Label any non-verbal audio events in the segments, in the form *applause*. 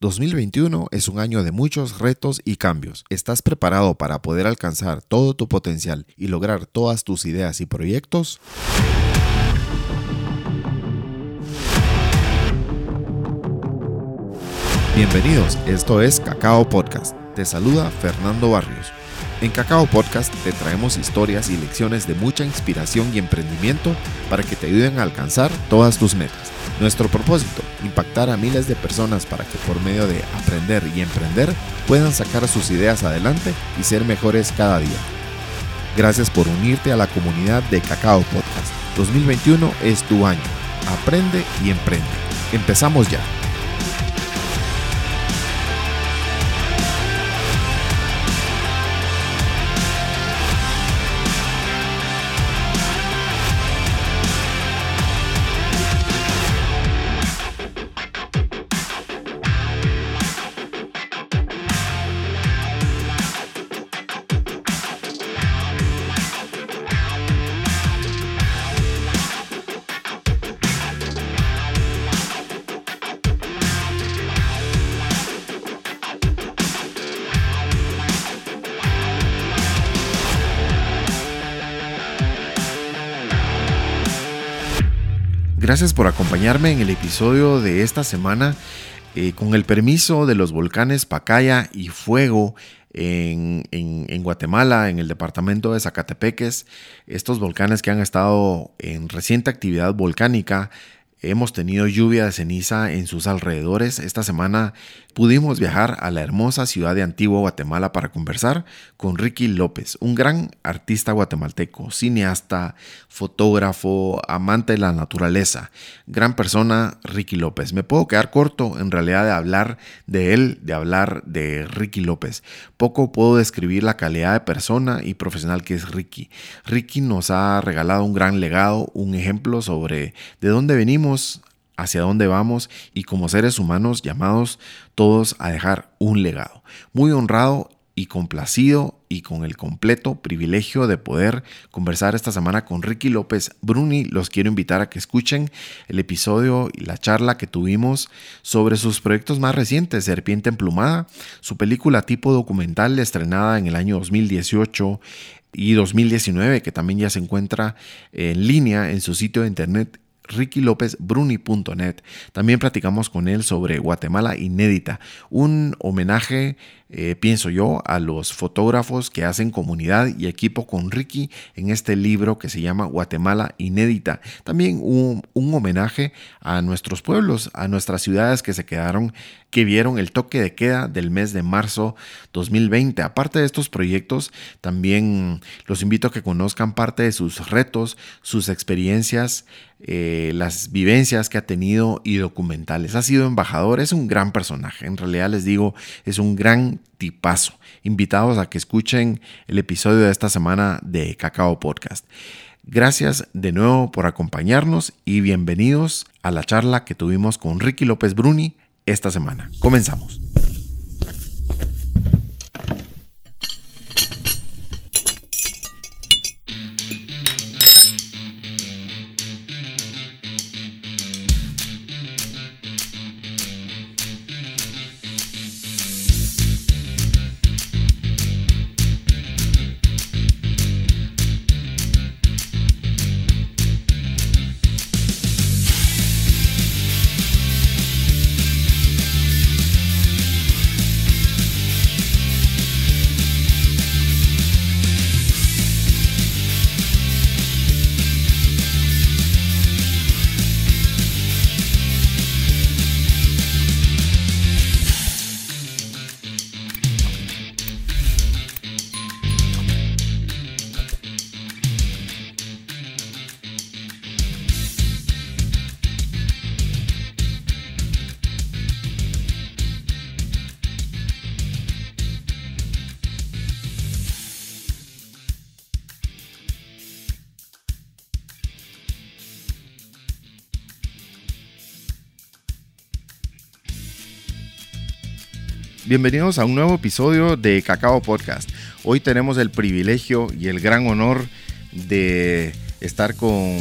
2021 es un año de muchos retos y cambios. ¿Estás preparado para poder alcanzar todo tu potencial y lograr todas tus ideas y proyectos? Bienvenidos, esto es Cacao Podcast. Te saluda Fernando Barrios. En Cacao Podcast te traemos historias y lecciones de mucha inspiración y emprendimiento para que te ayuden a alcanzar todas tus metas. Nuestro propósito, impactar a miles de personas para que por medio de aprender y emprender puedan sacar sus ideas adelante y ser mejores cada día. Gracias por unirte a la comunidad de Cacao Podcast. 2021 es tu año. Aprende y emprende. Empezamos ya. Gracias por acompañarme en el episodio de esta semana. Eh, con el permiso de los volcanes Pacaya y Fuego en, en, Guatemala, en el departamento de Zacatepeques, estos volcanes que han estado en reciente actividad volcánica, hemos tenido lluvia de ceniza en sus alrededores. Esta semana pudimos viajar a la hermosa ciudad de Antigua, Guatemala, para conversar con Ricky López, un gran artista guatemalteco, cineasta, fotógrafo, amante de la naturaleza. Gran persona, Ricky López. Me puedo quedar corto en realidad de hablar de él, de hablar de Ricky López. Poco puedo describir la calidad de persona y profesional que es Ricky. Ricky nos ha regalado un gran legado, un ejemplo sobre de dónde venimos, hacia dónde vamos y como seres humanos llamados todos a dejar un legado. Muy honrado y complacido y con el completo privilegio de poder conversar esta semana con Ricky López Bruni. Los quiero invitar a que escuchen el episodio y la charla que tuvimos sobre sus proyectos más recientes, Serpiente Emplumada, su película tipo documental estrenada en el año 2018 y 2019, que también ya se encuentra en línea en su sitio de internet rickylopezbruni.net. También platicamos con él sobre Guatemala Inédita, un homenaje eh, pienso yo, a los fotógrafos que hacen comunidad y equipo con Ricky en este libro que se llama Guatemala Inédita. También un, un homenaje a nuestros pueblos, a nuestras ciudades que se quedaron, que vieron el toque de queda del mes de marzo 2020. Aparte de estos proyectos, también los invito a que conozcan parte de sus retos, sus experiencias, eh, las vivencias que ha tenido y documentales. Ha sido embajador, es un gran personaje. En realidad les digo, es un gran tipazo. Invitados a que escuchen el episodio de esta semana de Cacao Podcast. Gracias de nuevo por acompañarnos y bienvenidos a la charla que tuvimos con Ricky López Bruni esta semana. Comenzamos. Bienvenidos a un nuevo episodio de Cacao Podcast. Hoy tenemos el privilegio y el gran honor de estar con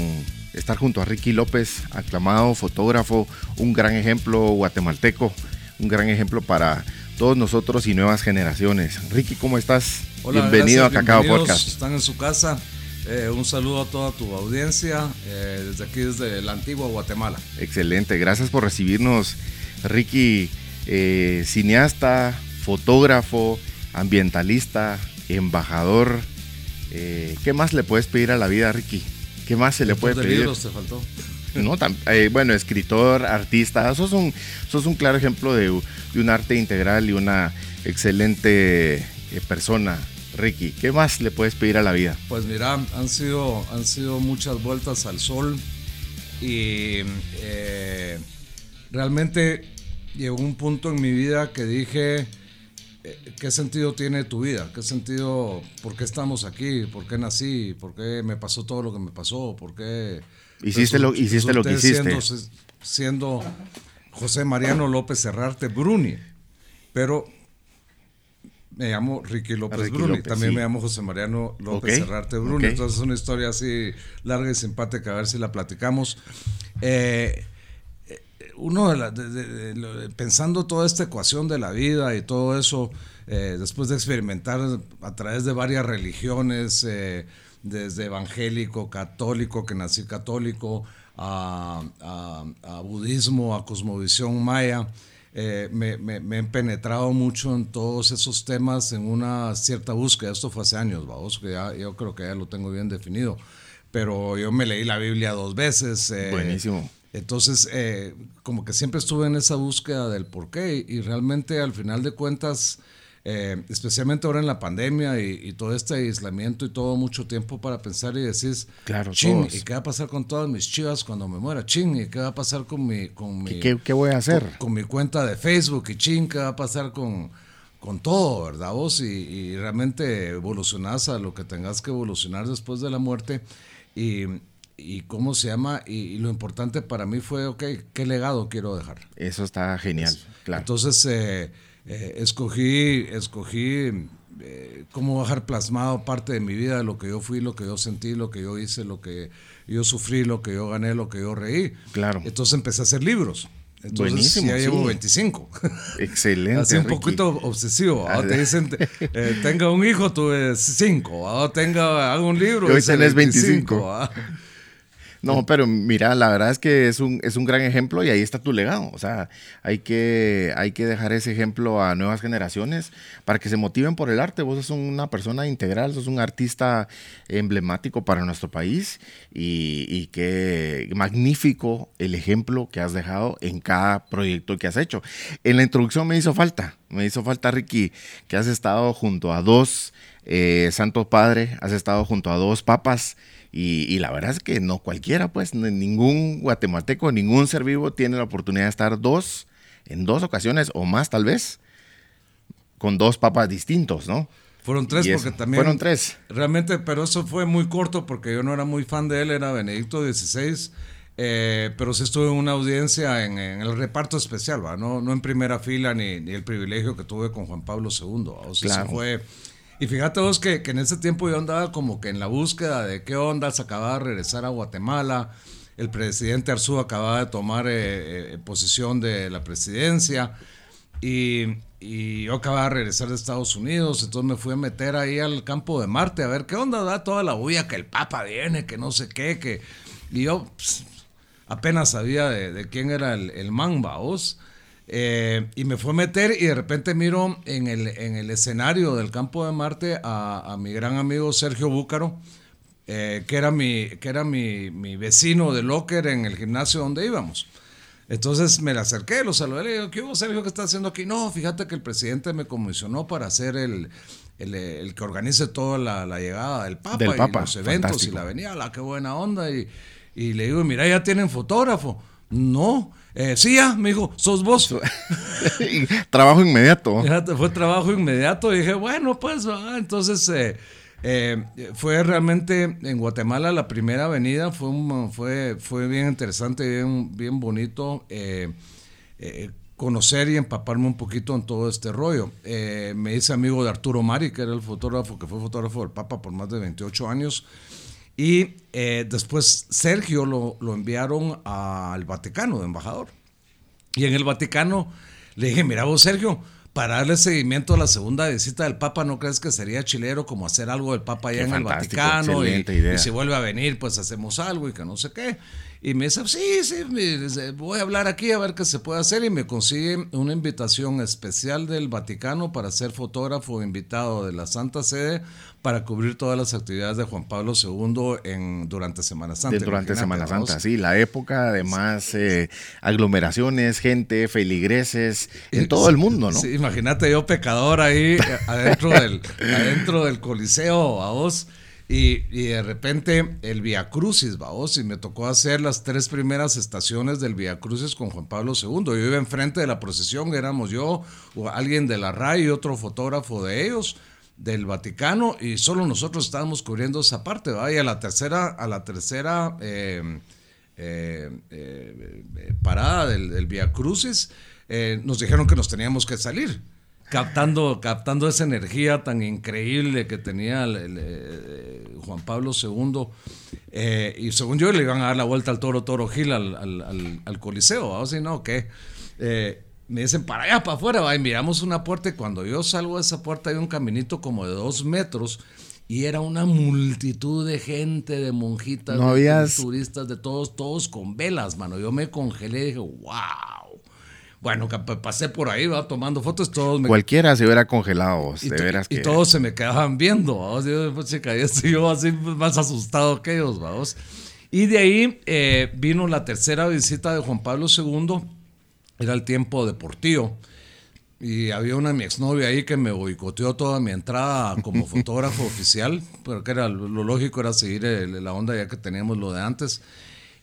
estar junto a Ricky López, aclamado fotógrafo, un gran ejemplo guatemalteco, un gran ejemplo para todos nosotros y nuevas generaciones. Ricky, ¿cómo estás? Hola, Bienvenido a Cacao Podcast. Están en su casa. Eh, un saludo a toda tu audiencia eh, desde aquí, desde la antigua Guatemala. Excelente, gracias por recibirnos, Ricky. Eh, cineasta, fotógrafo, ambientalista, embajador. Eh, ¿Qué más le puedes pedir a la vida, Ricky? ¿Qué más se le puede pedir? libros te faltó? No, eh, bueno, escritor, artista, sos un, sos un claro ejemplo de, un arte integral y una excelente persona, Ricky. ¿Qué más le puedes pedir a la vida? Pues mira, han sido, han sido muchas vueltas al sol y realmente llegó un punto en mi vida que dije, eh, ¿qué sentido tiene tu vida? ¿Qué sentido, por qué estamos aquí? ¿Por qué nací? ¿Por qué me pasó todo lo que me pasó? ¿Por qué... Hiciste, lo, hiciste lo que hiciste. Siendo, José Mariano López Cerrarte Bruni, pero me llamo Ricky López Bruni, también me llamo José Mariano López Cerrarte Bruni, entonces es una historia así larga y simpática, a ver si la platicamos. Eh, uno de, pensando toda esta ecuación de la vida y todo eso, eh, después de experimentar a través de varias religiones, eh, desde evangélico, católico, que nací católico, a, budismo, a cosmovisión maya, eh, me, me, he penetrado mucho en todos esos temas en una cierta búsqueda. Esto fue hace años, vamos, que ya, yo creo que ya lo tengo bien definido. Pero yo me leí la Biblia dos veces. Buenísimo entonces, eh, como que siempre estuve en esa búsqueda del por qué y, realmente al final de cuentas, eh, especialmente ahora en la pandemia y, todo este aislamiento y todo mucho tiempo para pensar y decir, claro, ching, ¿y qué va a pasar con todas mis chivas cuando me muera? Ching, ¿y qué va a pasar con mi... Con mi ¿Qué, voy a hacer? Con, mi cuenta de Facebook y ching, ¿qué va a pasar con, con todo, verdad vos? Y, y realmente evolucionás a lo que tengas que evolucionar después de la muerte. Y, y cómo se llama, y, lo importante para mí fue, ok, ¿qué legado quiero dejar? Eso está genial, claro. Entonces, eh, eh, escogí, escogí eh, cómo dejar plasmado parte de mi vida, lo que yo fui, lo que yo sentí, lo que yo hice, lo que yo sufrí, lo que yo gané, lo que yo reí. Claro. Entonces empecé a hacer libros. Entonces, Buenísimo, ya llevo 25. Excelente. Así un poquito obsesivo. Te dicen, tenga un hijo, tuve 5. Tenga, haga un libro. Hoy tenés 25. No, pero mira, la verdad es que es un, es un gran ejemplo y ahí está tu legado. O sea, hay que, hay que dejar ese ejemplo a nuevas generaciones para que se motiven por el arte. Vos sos una persona integral, sos un artista emblemático para nuestro país y, y qué magnífico el ejemplo que has dejado en cada proyecto que has hecho. En la introducción me hizo falta, me hizo falta, Ricky, que has estado junto a dos eh, Santos Padre, has estado junto a dos papas y, la verdad es que no cualquiera, pues ningún guatemalteco, ningún ser vivo tiene la oportunidad de estar dos, en dos ocasiones o más tal vez, con dos papas distintos, ¿no? Fueron tres porque también... Fueron tres. Realmente, pero eso fue muy corto porque yo no era muy fan de él, era Benedicto XVI. Eh, pero sí estuve en una audiencia en, el reparto especial, ¿va? No, no en primera fila ni, el privilegio que tuve con Juan Pablo II. O sea, fue y fíjate vos que, en ese tiempo yo andaba como que en la búsqueda de qué onda, se acababa de regresar a Guatemala, el presidente Arzú acababa de tomar eh, eh, posición de la presidencia y, yo acababa de regresar de Estados Unidos, entonces me fui a meter ahí al campo de Marte a ver qué onda, da toda la bulla, que el Papa viene, que no sé qué, que... Y yo pues, apenas sabía de, quién era el, el man, vos. Eh, y me fue a meter y de repente miro en el, en el escenario del campo de Marte a, mi gran amigo Sergio Búcaro, eh, que era, mi, que era mi, mi, vecino de locker en el gimnasio donde íbamos. Entonces me le acerqué, lo saludé, le digo, ¿qué hubo Sergio? ¿Qué está haciendo aquí? No, fíjate que el presidente me comisionó para hacer el, el, el que organice toda la, la, llegada del Papa, y los eventos y la venida, la qué buena onda. Y, y le digo, mira, ya tienen fotógrafo. No, eh, sí, ya, me dijo, sos vos. *laughs* trabajo inmediato. fue trabajo inmediato. Y dije, bueno, pues, entonces eh, eh, fue realmente en Guatemala la primera avenida. Fue, fue, fue bien interesante, bien, bien bonito. conocer y empaparme un poquito en todo este rollo. Eh, me hice amigo de Arturo Mari, que era el fotógrafo, que fue fotógrafo del Papa por más de 28 años. Y eh, después Sergio lo, lo enviaron al Vaticano de embajador. Y en el Vaticano le dije, mira vos Sergio, para darle seguimiento a la segunda visita del Papa, ¿no crees que sería chilero como hacer algo del Papa allá en el Vaticano? Y, y, si vuelve a venir, pues hacemos algo y que no sé qué. Y me dice, sí, sí, voy a hablar aquí a ver qué se puede hacer. Y me consigue una invitación especial del Vaticano para ser fotógrafo invitado de la Santa Sede para cubrir todas las actividades de Juan Pablo II en, durante Semana Santa. durante Semana Santa, sí, la época de más eh, aglomeraciones, gente, feligreses, en todo el mundo, ¿no? Sí, imagínate yo pecador ahí adentro del, adentro del Coliseo, a vos y, de repente el Via Crucis, vamos, y me tocó hacer las tres primeras estaciones del Via Crucis con Juan Pablo II. Yo iba enfrente de la procesión, éramos yo, o alguien de la RAI y otro fotógrafo de ellos, del Vaticano, y solo nosotros estábamos cubriendo esa parte, ¿va? Y a la tercera, a la tercera eh, eh, eh, parada del, Via Crucis, nos dijeron que nos teníamos que salir captando, captando esa energía tan increíble que tenía Juan Pablo II. Y según yo le iban a dar la vuelta al toro Toro Gil al, al, al, Coliseo. O si no, eh, me dicen para allá, para afuera, va, y miramos una puerta y cuando yo salgo de esa puerta hay un caminito como de dos metros. Y era una multitud de gente, de monjitas, de turistas, de todos, todos con velas, mano. Yo me congelé y dije, wow bueno, pasé por ahí, va tomando fotos, todos me... Cualquiera se hubiera congelado, y, de veras y todos se me quedaban viendo, vamos. Yo, pues, estoy yo así más asustado que ellos, vamos. Y de ahí eh, vino la tercera visita de Juan Pablo II, era el tiempo deportivo. Y había una mi exnovia ahí que me boicoteó toda mi entrada como *laughs* fotógrafo oficial, pero que era lo lógico era seguir la onda ya que teníamos lo de antes.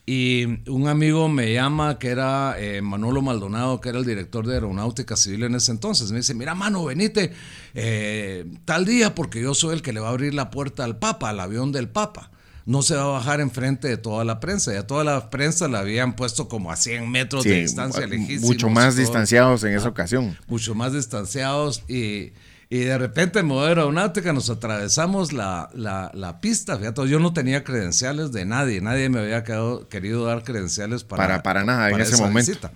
Y un amigo me llama, que era eh, Manolo Maldonado, que era el director de Aeronáutica Civil en ese entonces. Me dice, mira, mano, venite eh, tal día porque yo soy el que le va a abrir la puerta al Papa, al avión del Papa. No se va a bajar enfrente de toda la prensa. Ya toda la prensa la habían puesto como a 100 metros de distancia, Mucho más distanciados en esa ocasión. Mucho más distanciados y y de repente en modelo aeronáutica nos atravesamos la, la, pista. Fíjate, yo no tenía credenciales de nadie. Nadie me había querido dar credenciales para, para, nada en ese momento.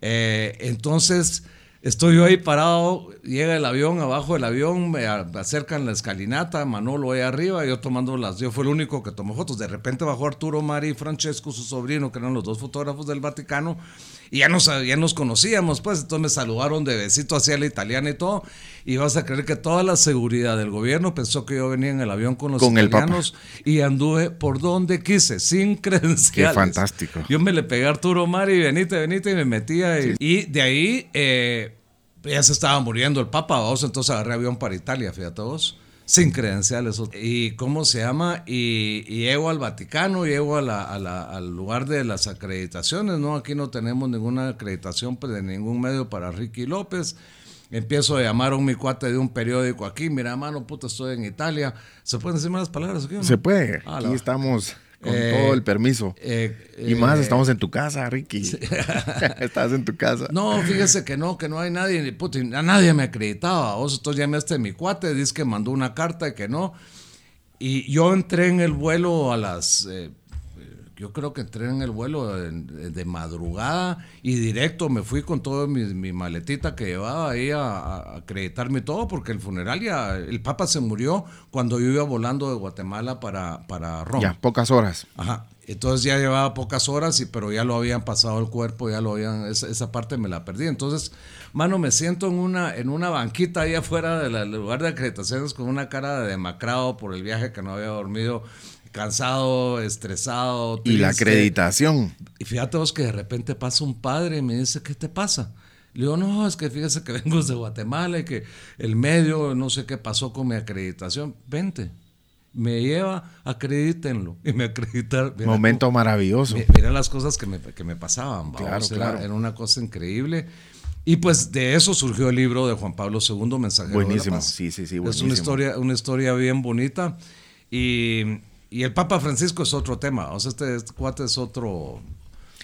Eh, entonces estoy yo ahí parado, llega el avión, abajo del avión, me acercan la escalinata, Manolo ahí arriba, yo tomando las, yo fui el único que tomó fotos. De repente bajó Arturo Mari y Francesco, su sobrino, que eran los dos fotógrafos del Vaticano, y ya nos, ya nos conocíamos, pues, entonces me saludaron de besito hacia la italiana y todo, y vas a creer que toda la seguridad del gobierno pensó que yo venía en el avión con los italianos y anduve por donde quise, sin credenciales. Qué fantástico. Yo me le pegué a Arturo Mari, venite, venite, y me metía, y, de ahí eh, ya se estaba muriendo el Papa, vos, entonces agarré avión para Italia, fíjate vos sin credenciales. ¿Y cómo se llama? Y, llego al Vaticano, llego a la, al lugar de las acreditaciones, ¿no? Aquí no tenemos ninguna acreditación pues, de ningún medio para Ricky López. Empiezo a llamar a un mi cuate de un periódico aquí, mira, mano, puta, estoy en Italia. ¿Se pueden decir más palabras aquí? Se puede, ah, aquí estamos con eh, todo el permiso. Eh, y más, eh, estamos en tu casa, Ricky. *laughs* Estás en tu casa. No, fíjese que no, que no hay nadie, puta, a nadie me acreditaba. Vos entonces llamaste a mi cuate, dice que mandó una carta y que no. Y yo entré en el vuelo a las yo creo que entré en el vuelo de, madrugada y directo me fui con toda mi, maletita que llevaba ahí a, acreditarme todo, porque el funeral ya, el Papa se murió cuando yo iba volando de Guatemala para, para Roma. Ya, pocas horas. Ajá. Entonces ya llevaba pocas horas, y, pero ya lo habían pasado el cuerpo, ya lo habían, esa, esa parte me la perdí. Entonces, mano, me siento en una, en una banquita ahí afuera del lugar de acreditaciones con una cara de demacrado por el viaje que no había dormido cansado, estresado. Y la acreditación. Y fíjate vos que de repente pasa un padre y me dice, ¿qué te pasa? Le digo, no, es que fíjese que *laughs* vengo de Guatemala y que el medio, no sé qué pasó con mi acreditación. Vente, me lleva, acredítenlo. *laughs* Y me acreditaron. Momento maravilloso. Mira las cosas que me, que me pasaban. Claro, claro. Era, una cosa increíble. Y pues de eso surgió el libro de Juan Pablo II, Mensajero buenísimo. Sí, sí, sí. Buenísimo. Es una historia, una historia bien bonita. Y y el Papa Francisco es otro tema, o sea, este, este, cuate es otro...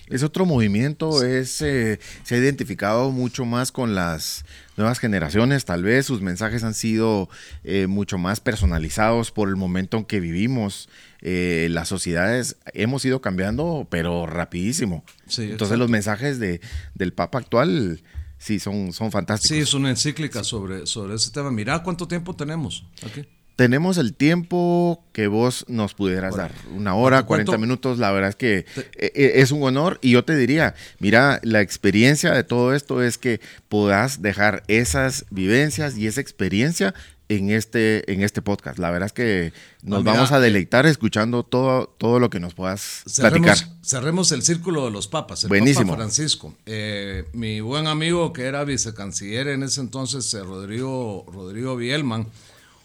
Es otro movimiento, es, eh, se ha identificado mucho más con las nuevas generaciones, tal vez sus mensajes han sido eh, mucho más personalizados por el momento en que vivimos. Eh, las sociedades hemos ido cambiando, pero rapidísimo. Entonces los mensajes de, del Papa actual sí son, son fantásticos. Sí, es una encíclica sobre, sobre ese tema. Mira cuánto tiempo tenemos aquí tenemos el tiempo que vos nos pudieras dar. Una hora, 40 minutos. La verdad es que e, e, es un honor. Y yo te diría, mira, la experiencia de todo esto es que puedas dejar esas vivencias y esa experiencia en este, en este podcast. La verdad es que nos vamos a deleitar escuchando todo, todo lo que nos puedas platicar. Cerremos el círculo de los papas. El Buenísimo. Papa Francisco. Eh, mi buen amigo que era vicecanciller en ese entonces, eh, Rodrigo, Rodrigo Bielman,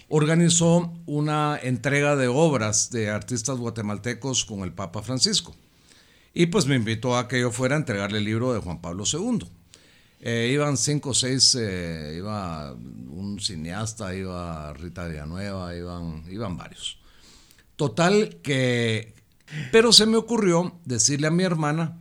organizó una entrega de obras de artistas guatemaltecos con el Papa Francisco. Y pues me invitó a que yo fuera a entregarle el libro de Juan Pablo II. Eh, iban cinco o seis, eh, iba un cineasta, iba Rita Villanueva, iban, iban varios. Total que... Pero se me ocurrió decirle a mi hermana,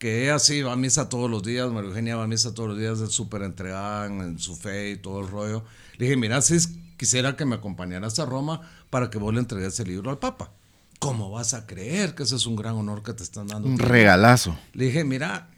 que ella sí va a misa todos los días, María Eugenia va a misa todos los días, es súper entregada en su fe y todo el rollo. Le dije, mira, si es quisiera que me acompañaras a Roma para que vos le entregues el libro al Papa. ¿Cómo vas a creer que ese es un gran honor que te están dando? Un regalazo. Le dije, mira,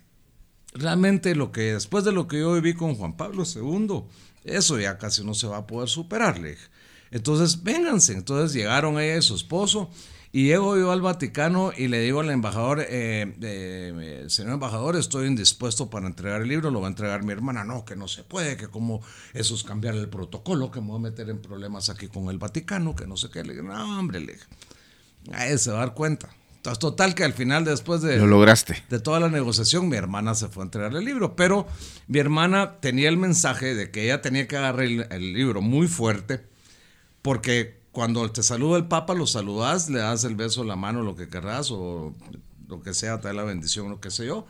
realmente lo que después de lo que yo viví con Juan Pablo II, eso ya casi no se va a poder superar, le dije. Entonces, vénganse. Entonces llegaron ella y su esposo y llego yo al Vaticano y le digo al embajador, eh, eh, señor embajador, estoy indispuesto para entregar el libro, lo va a entregar mi hermana. No, que no se puede, que como eso es cambiar el protocolo, que me voy a meter en problemas aquí con el Vaticano, que no sé qué. Le digo, no, hombre, le dije, ahí se va a dar cuenta. Entonces, total que al final, después de, lo lograste. de toda la negociación, mi hermana se fue a entregar el libro, pero mi hermana tenía el mensaje de que ella tenía que agarrar el libro muy fuerte, porque cuando te saluda el Papa, lo saludas, le das el beso, la mano, lo que querrás, o lo que sea, te da la bendición, lo que sé yo.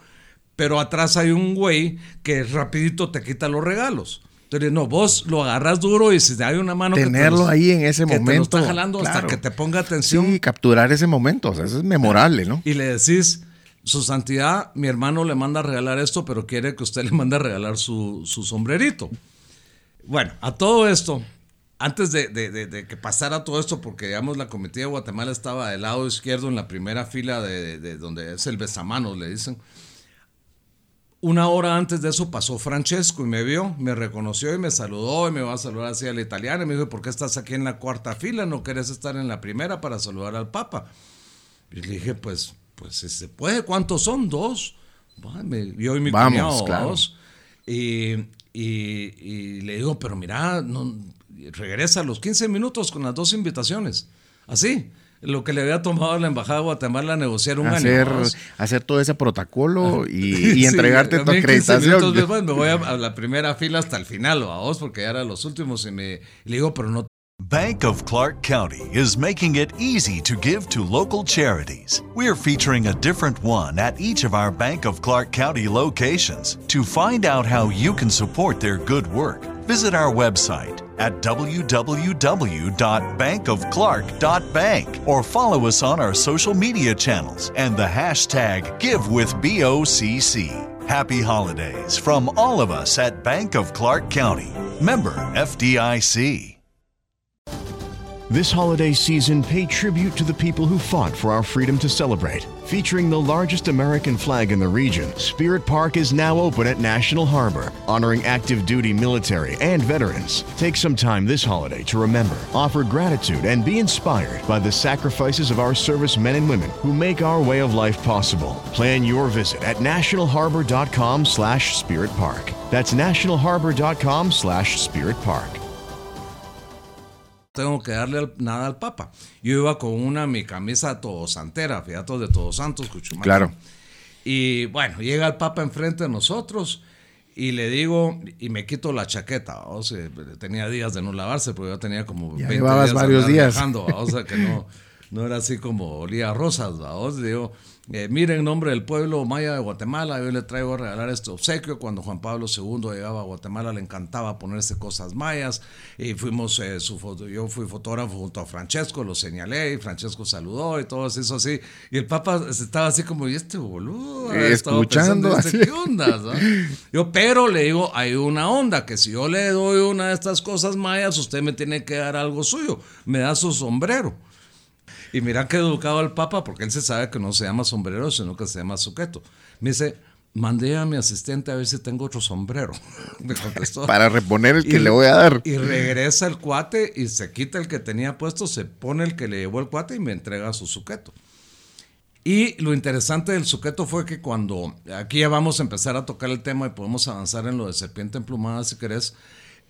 Pero atrás hay un güey que rapidito te quita los regalos. Entonces, no, vos lo agarras duro y si te hay una mano Tenerlo ahí en ese momento. Te lo está jalando hasta que te ponga atención. Sí, capturar ese momento, o sea, eso es memorable, ¿no? Y le decís, su santidad, mi hermano le manda a regalar esto, pero quiere que usted le mande a regalar su, su sombrerito. Bueno, a todo esto, antes de, que pasara todo esto, porque digamos la comitiva de Guatemala estaba del lado izquierdo en la primera fila de, donde es el besamanos, le dicen. Una hora antes de eso pasó Francesco y me vio, me reconoció y me saludó y me va a saludar así al italiano y me dijo, ¿por qué estás aquí en la cuarta fila? ¿No querés estar en la primera para saludar al Papa? Y le dije, pues, pues si se puede, ¿cuántos son? Dos. yo y mi Vamos, cuñado, dos. Y, y, le digo, pero mira, no, regresa a los 15 minutos con las dos invitaciones. Así, lo que le había tomado a la Embajada de Guatemala a negociar un hacer, año. Hacer todo ese protocolo *laughs* y, entregarte tu acreditación. Después me voy a, la primera fila hasta el final, a vos, porque ya eran los últimos. Y, me, le digo, pero no Bank of Clark County is making it easy to give to local charities. We're featuring a different one at each of our Bank of Clark County locations. To find out how you can support their good work, visit our website at www.bankofclark.bank or follow us on our social media channels and the hashtag GiveWithBOCC. Happy holidays from all of us at Bank of Clark County. Member FDIC. This holiday season, pay tribute to the people who fought for our freedom to celebrate. Featuring the largest American flag in the region, Spirit Park is now open at National Harbor, honoring active duty military and veterans. Take some time this holiday to remember, offer gratitude, and be inspired by the sacrifices of our service men and women who make our way of life possible. Plan your visit at nationalharbor.com slash spiritpark. That's nationalharbor.com slash spiritpark. Tengo que darle nada al Papa. Yo iba con una, mi camisa todo santera, fíjate, de Todos Santos, Cuchumaca. Claro. Y bueno, llega el Papa enfrente de nosotros y le digo, y me quito la chaqueta, o sea, tenía días de no lavarse, porque yo tenía como ya 20 días varios días. o sea, que no, *laughs* no era así como olía a rosas, vamos, digo, eh, miren, en nombre del pueblo maya de Guatemala, yo le traigo a regalar este obsequio. Cuando Juan Pablo II llegaba a Guatemala, le encantaba ponerse cosas mayas. Y fuimos, eh, su foto, yo fui fotógrafo junto a Francesco, lo señalé y Francesco saludó y todo eso así. Y el Papa estaba así como, ¿y este boludo? Escuchando. Pensando, ¿Qué onda? Yo, pero le digo, hay una onda que si yo le doy una de estas cosas mayas, usted me tiene que dar algo suyo. Me da su sombrero. Y mira qué educado el Papa, porque él se sabe que no se llama sombrero, sino que se llama suqueto. Me dice, mandé a mi asistente a ver si tengo otro sombrero. *laughs* Me contestó. Para reponer el que le voy a dar. Y regresa el cuate y se quita el que tenía puesto, se pone el que le llevó el cuate y me entrega su suqueto. Y lo interesante del suqueto fue que cuando, aquí ya vamos a empezar a tocar el tema y podemos avanzar en lo de serpiente emplumada si querés,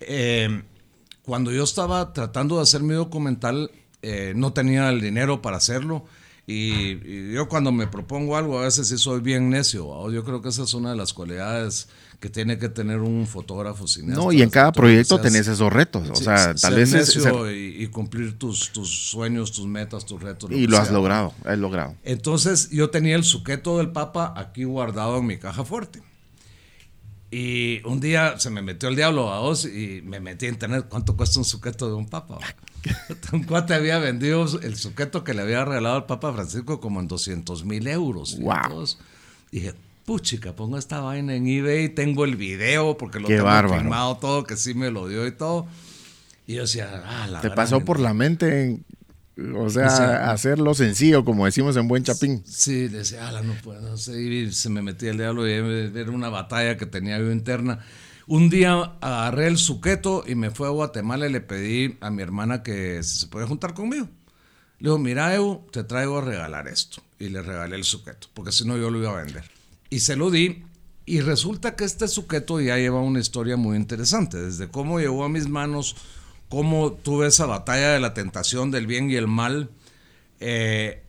eh, cuando yo estaba tratando de hacer mi documental, eh, no tenía el dinero para hacerlo. Y, yo cuando me propongo algo, a veces sí soy bien necio. Yo creo que esa es una de las cualidades que tiene que tener un fotógrafo cineasta. No, y en cada proyecto tenés esos retos. O sea, tal vez necio y, cumplir tus, tus, sueños, tus metas, tus retos. y lo has logrado, has logrado. Entonces yo tenía el suqueto del Papa aquí guardado en mi caja fuerte. Y un día se me metió el diablo a vos y me metí a internet cuánto cuesta un suqueto de un papa. *laughs* un cuate había vendido el suqueto que le había regalado al Papa Francisco como en 200 mil euros. Wow. Y dije, puchica, pongo esta vaina en eBay, tengo el video porque lo tengo firmado todo, que sí me lo dio y todo. Y yo decía, ah, la Te pasó por la mente o sea, hacerlo sencillo, como decimos en Buen Chapín. Sí, decía, ala, no puedo, no sé, y se me metía el diablo y era una batalla que tenía yo interna. Un día agarré el suqueto y me fui a Guatemala y le pedí a mi hermana que se puede juntar conmigo. Le digo, mira, Evo, te traigo a regalar esto. Y le regalé el suqueto, porque si no yo lo iba a vender. Y se lo di. Y resulta que este suqueto ya lleva una historia muy interesante, desde cómo llegó a mis manos cómo tuve esa batalla de la tentación del bien y el mal. Eh,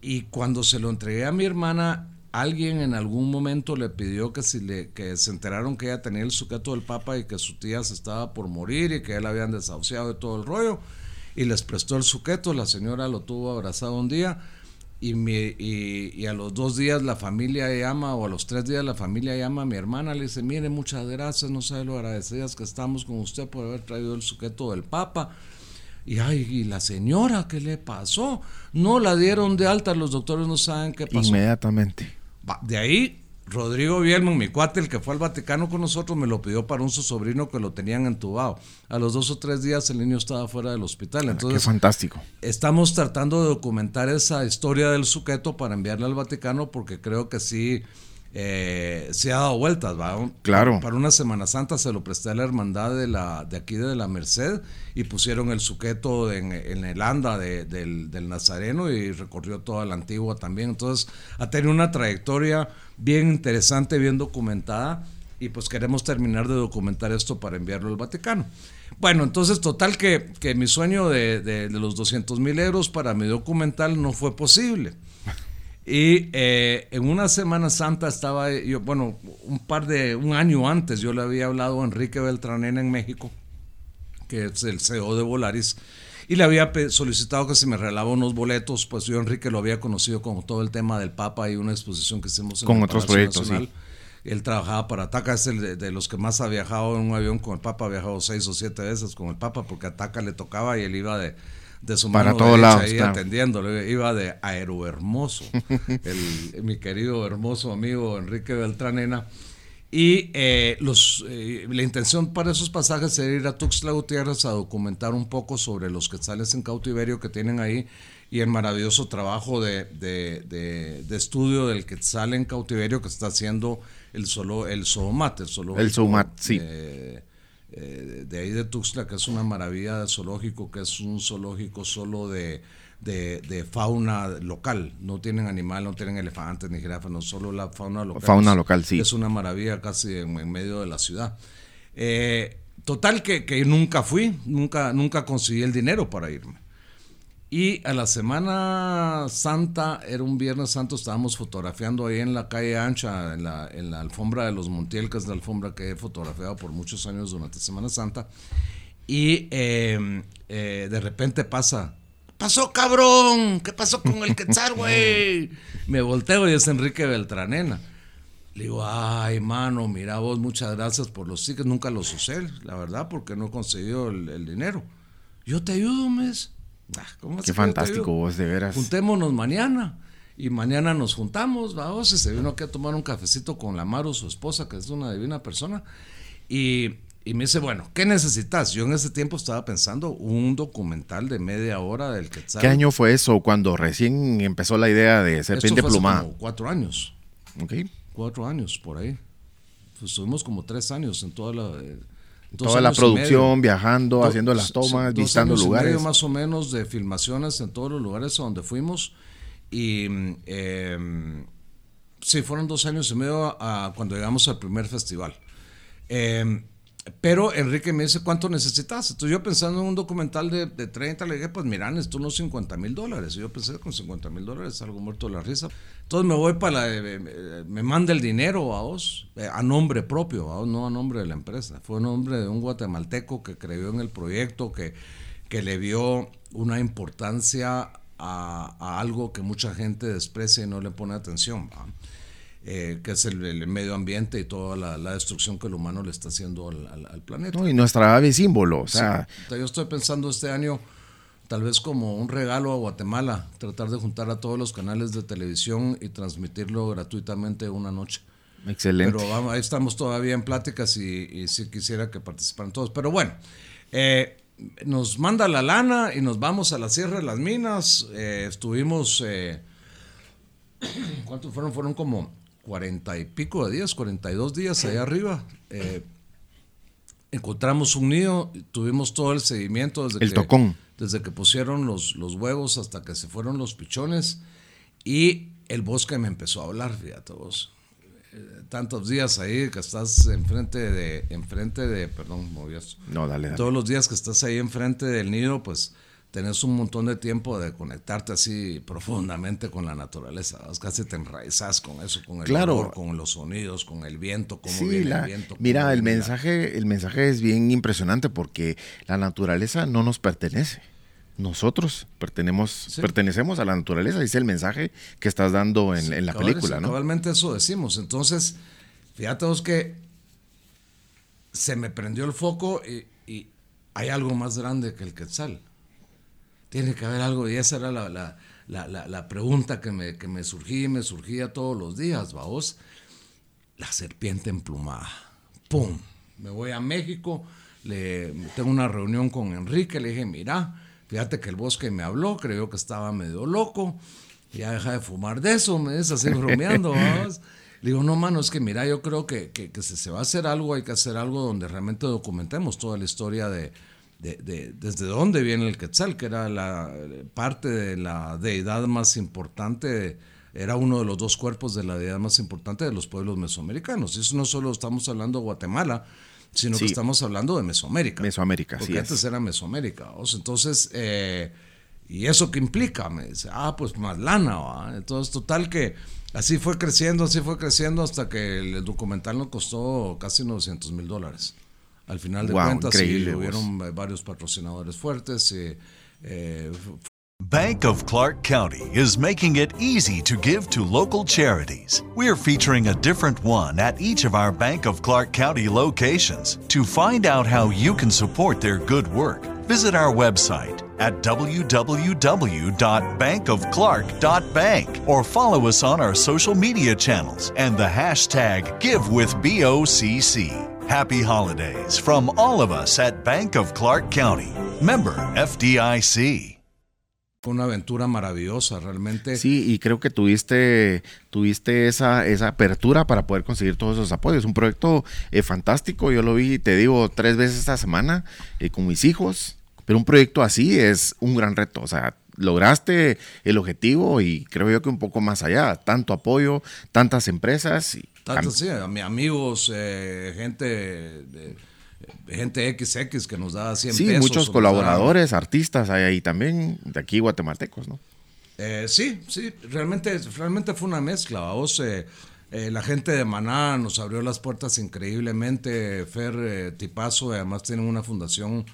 y cuando se lo entregué a mi hermana, alguien en algún momento le pidió que si le, que se enteraron que ella tenía el sujeto del Papa y que su tía se estaba por morir y que él habían desahuciado de todo el rollo. Y les prestó el sujeto, la señora lo tuvo abrazado un día y, y, a los dos días la familia llama, o a los tres días la familia llama a mi hermana, le dice, mire, muchas gracias, no sabe lo agradecidas que estamos con usted por haber traído el sujeto del Papa. Y ay, ¿y la señora qué le pasó? No la dieron de alta, los doctores no saben qué pasó. Inmediatamente. De ahí Rodrigo Bielman, mi cuate, el que fue al Vaticano con nosotros, me lo pidió para un su sobrino que lo tenían entubado. A los dos o tres días el niño estaba fuera del hospital. Entonces, Qué fantástico. Estamos tratando de documentar esa historia del suqueto para enviarle al Vaticano porque creo que sí eh, se ha dado vueltas, ¿va? Claro. Para una Semana Santa se lo presté a la hermandad de, la, de aquí de la Merced y pusieron el suqueto en, el anda del, del, Nazareno y recorrió toda la antigua también. Entonces ha tenido una trayectoria bien interesante, bien documentada y pues queremos terminar de documentar esto para enviarlo al Vaticano. Bueno, entonces total que, que mi sueño de, de, de los 200 mil euros para mi documental no fue posible. Y eh, en una Semana Santa estaba yo, bueno, un par de, un año antes yo le había hablado a Enrique Beltranena en México, que es el CEO de Volaris, y le había solicitado que si me regalaba unos boletos, pues yo Enrique lo había conocido como todo el tema del Papa y una exposición que hicimos en con otros proyectos, Sí. Él trabajaba para Ataca, es el de, de, los que más ha viajado en un avión con el Papa, ha viajado seis o siete veces con el Papa, porque Ataca le tocaba y él iba de, de su Para todos lados, ahí atendiéndolo. Iba de Aero Hermoso, *laughs* el, mi querido hermoso amigo Enrique Beltranena. Y eh, los, eh, la intención para esos pasajes era ir a Tuxtla Gutiérrez a documentar un poco sobre los quetzales en cautiverio que tienen ahí y el maravilloso trabajo de, de, de, de estudio del quetzal en cautiverio que está haciendo el solo el Zoomat, el solo el sí. Eh, de ahí de Tuxtla, que es una maravilla de zoológico, que es un zoológico solo de, de, fauna local. No tienen animal, no tienen elefantes ni jirafas, no solo la fauna local. Fauna local, sí. Es una maravilla casi en, medio de la ciudad. Eh, total que, que, nunca fui, nunca, nunca conseguí el dinero para irme. Y a la Semana Santa, era un Viernes Santo, estábamos fotografiando ahí en la calle ancha, en la, en la alfombra de los Montiel, que es la alfombra que he fotografiado por muchos años durante Semana Santa. Y eh, eh, de repente pasa pasó, cabrón? ¿Qué pasó con el Quetzal, *laughs* güey? Me volteo y es Enrique Beltranena. Le digo, ay, mano, mira vos, muchas gracias por los tickets. Nunca los usé, la verdad, porque no he conseguido el, dinero. Yo te ayudo, mes. Ah, Qué fantástico vos, de veras. Juntémonos mañana. Y mañana nos juntamos, vamos, y se vino aquí a tomar un cafecito con la Maru, su esposa, que es una divina persona. Y, y me dice, bueno, ¿qué necesitas? Yo en ese tiempo estaba pensando un documental de media hora del Quetzal. ¿Qué año fue eso? Cuando recién empezó la idea de Serpiente Plumada. Como cuatro años. Ok. Cuatro años, por ahí. Pues estuvimos como tres años en toda la... Eh, toda la producción, viajando, haciendo las tomas, visitando lugares. más o menos de filmaciones en todos los lugares a donde fuimos. Y eh, sí, fueron dos años y medio a, cuando llegamos al primer festival. Eh, pero Enrique me dice, ¿cuánto necesitas? Entonces yo pensando en un documental de, de 30, le dije, pues mira, necesito unos 50 mil dólares. Y yo pensé, con 50 mil dólares algo muerto de la risa. Entonces me voy para la, eh, me manda el dinero a vos, eh, a nombre propio, a vos, no a nombre de la empresa. Fue a nombre de un guatemalteco que creyó en el proyecto, que, que le vio una importancia a, algo que mucha gente desprecia y no le pone atención, eh, que es el, medio ambiente y toda la, destrucción que el humano le está haciendo al, planeta. y nuestra ave símbolo. O sea. yo estoy pensando este año, tal vez como un regalo a Guatemala, tratar de juntar a todos los canales de televisión y transmitirlo gratuitamente una noche. Excelente. Pero ahí estamos todavía en pláticas y, y sí quisiera que participaran todos. Pero bueno, eh, nos manda la lana y nos vamos a la Sierra de las Minas. Eh, estuvimos, eh, *clears throat* ¿cuántos fueron? Fueron como cuarenta y pico de días, cuarenta y dos días allá arriba. Eh, encontramos un nido, tuvimos todo el seguimiento desde, el que, tocón. desde que pusieron los, los huevos hasta que se fueron los pichones y el bosque me empezó a hablar, fíjate vos tantos días ahí que estás enfrente de, enfrente de, perdón, movías. No, dale, Todos los días que estás ahí enfrente del nido, pues tenés un montón de tiempo de conectarte así profundamente con la naturaleza. Casi te enraizas con eso, con el claro. con los sonidos, con el viento, cómo viene el viento. Mira, el mensaje, el mensaje es bien impresionante porque la naturaleza no nos pertenece nosotros pertenecemos, pertenecemos a la naturaleza, dice el mensaje que estás dando en, la película, ¿no? Eso decimos. Entonces, fíjate vos que se me prendió el foco y, hay algo más grande que el quetzal. Tiene que haber algo, y esa era la, pregunta que me, que me surgía me surgía todos los días, vos. La serpiente emplumada. ¡Pum! Me voy a México, le, tengo una reunión con Enrique, le dije, mira, Fíjate que el bosque me habló, creyó que estaba medio loco. Ya deja de fumar de eso, me dice así bromeando. Le digo, no, mano, es que mira, yo creo que, que, si se va a hacer algo, hay que hacer algo donde realmente documentemos toda la historia de, de, desde dónde viene el Quetzal, que era la parte de la deidad más importante, era uno de los dos cuerpos de la deidad más importante de los pueblos mesoamericanos. Y eso no solo estamos hablando de Guatemala, sino que estamos hablando de Mesoamérica. Mesoamérica, porque antes era Mesoamérica. Entonces, eh, ¿y eso qué implica? Me dice, ah, pues más lana. ¿va? Entonces, total que así fue creciendo, así fue creciendo hasta que el documental nos costó casi 900 mil dólares. Al final de cuentas, y hubieron varios patrocinadores fuertes. Y, eh, Bank of Clark County is making it easy to give to local charities. We're featuring a different one at each of our Bank of Clark County locations. To find out how you can support their good work, visit our website at www.bankofclark.bank or follow us on our social media channels and the hashtag GiveWithBOCC. Happy holidays from all of us at Bank of Clark County. Member FDIC. una aventura maravillosa, realmente. Sí, y creo que tuviste, tuviste esa, esa apertura para poder conseguir todos esos apoyos. Un proyecto eh, fantástico, yo lo vi, te digo, tres veces esta semana eh, con mis hijos, pero un proyecto así es un gran reto, o sea, lograste el objetivo y creo yo que un poco más allá, tanto apoyo, tantas empresas. Y Tanto, sí, amigos, eh, gente... De, gente XX que nos da 100 sí, muchos colaboradores, artistas hay ahí también, de aquí guatemaltecos, ¿no? Eh, sí, sí, realmente, realmente fue una mezcla. Vos, eh, eh, la gente de Maná nos abrió las puertas increíblemente. Fer Tipazo, además tienen una fundación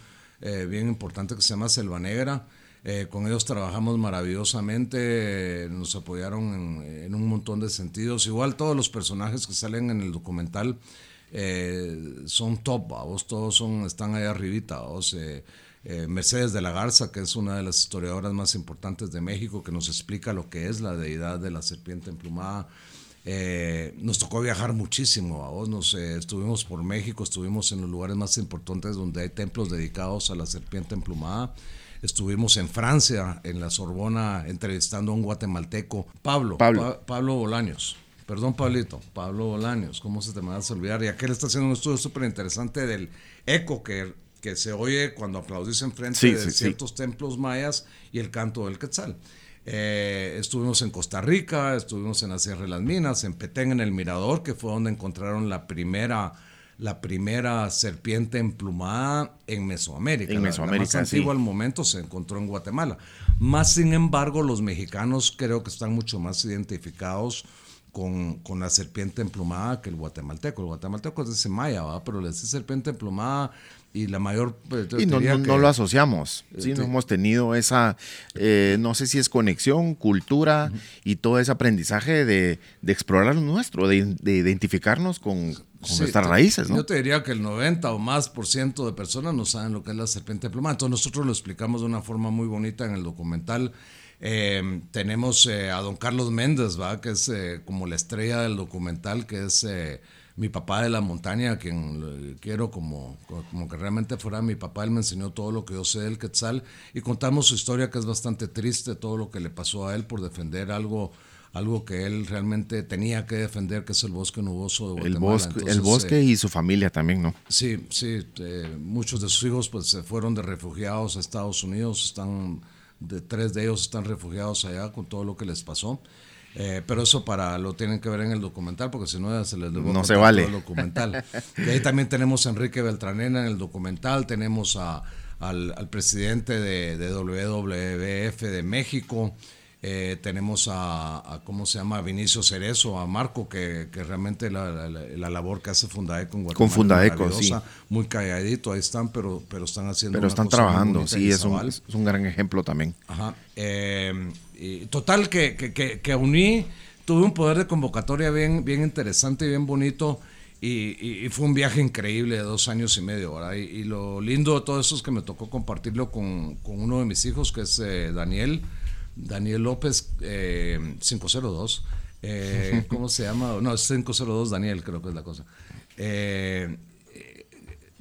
bien importante que se llama Selva Negra. Eh, con ellos trabajamos maravillosamente, nos apoyaron en, un montón de sentidos. Igual todos los personajes que salen en el documental eh, son top, vos todos son, están ahí arribita. Vos, eh, Mercedes de la Garza, que es una de las historiadoras más importantes de México, que nos explica lo que es la deidad de la serpiente emplumada. nos tocó viajar muchísimo, vos nos estuvimos por México, estuvimos en los lugares más importantes donde hay templos dedicados a la serpiente emplumada. Estuvimos en Francia, en la Sorbona, entrevistando a un guatemalteco, Pablo, Pablo, Pablo Bolaños. Perdón, Pablito, Pablo Bolaños, ¿cómo se te me va a olvidar? Y aquel está haciendo un estudio súper interesante del eco que, que se oye cuando aplaudís en frente de ciertos templos mayas y el canto del quetzal. Eh, estuvimos en Costa Rica, estuvimos en la Sierra de las Minas, en Petén, en el Mirador, que fue donde encontraron la primera la primera serpiente emplumada en Mesoamérica. En Mesoamérica, la, más antigua al momento se encontró en Guatemala. Más sin embargo, los mexicanos creo que están mucho más identificados con, con, la serpiente emplumada que el guatemalteco. El guatemalteco es de maya, ¿va? pero la serpiente emplumada y la mayor... Pues, y no, lo asociamos, ¿sí? no hemos tenido esa, eh, no sé si es conexión, cultura y todo ese aprendizaje de, de explorar lo nuestro, de, de identificarnos con, con nuestras raíces. ¿no? Yo te diría que el 90 o más por ciento de personas no saben lo que es la serpiente emplumada. Entonces nosotros lo explicamos de una forma muy bonita en el documental. Eh, tenemos eh, a don Carlos Méndez, ¿va? que es como la estrella del documental, que es mi papá de la montaña, quien quiero como, como que realmente fuera mi papá, él me enseñó todo lo que yo sé del Quetzal y contamos su historia que es bastante triste, todo lo que le pasó a él por defender algo algo que él realmente tenía que defender, que es el bosque nuboso de Guatemala. El bosque, el bosque y su familia también, ¿no? Sí, sí. Eh, muchos de sus hijos pues se fueron de refugiados a Estados Unidos, están de tres de ellos están refugiados allá con todo lo que les pasó. Eh, pero eso para lo tienen que ver en el documental, porque si no se les no se vale. el documental. y ahí también tenemos a Enrique Beltranena en el documental, tenemos a, al, presidente de, de, WWF de México, eh, tenemos a, ¿cómo se llama? Vinicio Cerezo, a Marco, que, que realmente la, la, labor que hace Fundaeco en Guatemala. Con Fundaeco, sí. Muy calladito, ahí están, pero, pero están haciendo. Pero están trabajando, sí, es un, es un, gran ejemplo también. Ajá. Eh, total, que, que, que, uní, tuve un poder de convocatoria bien, bien interesante y bien bonito. Y, fue un viaje increíble de dos años y medio, ¿verdad? Y, lo lindo de todo eso es que me tocó compartirlo con, con uno de mis hijos, que es eh, Daniel, Daniel López, 502. Eh, eh, *laughs* ¿Cómo se llama? No, es 502 Daniel, creo que es la cosa.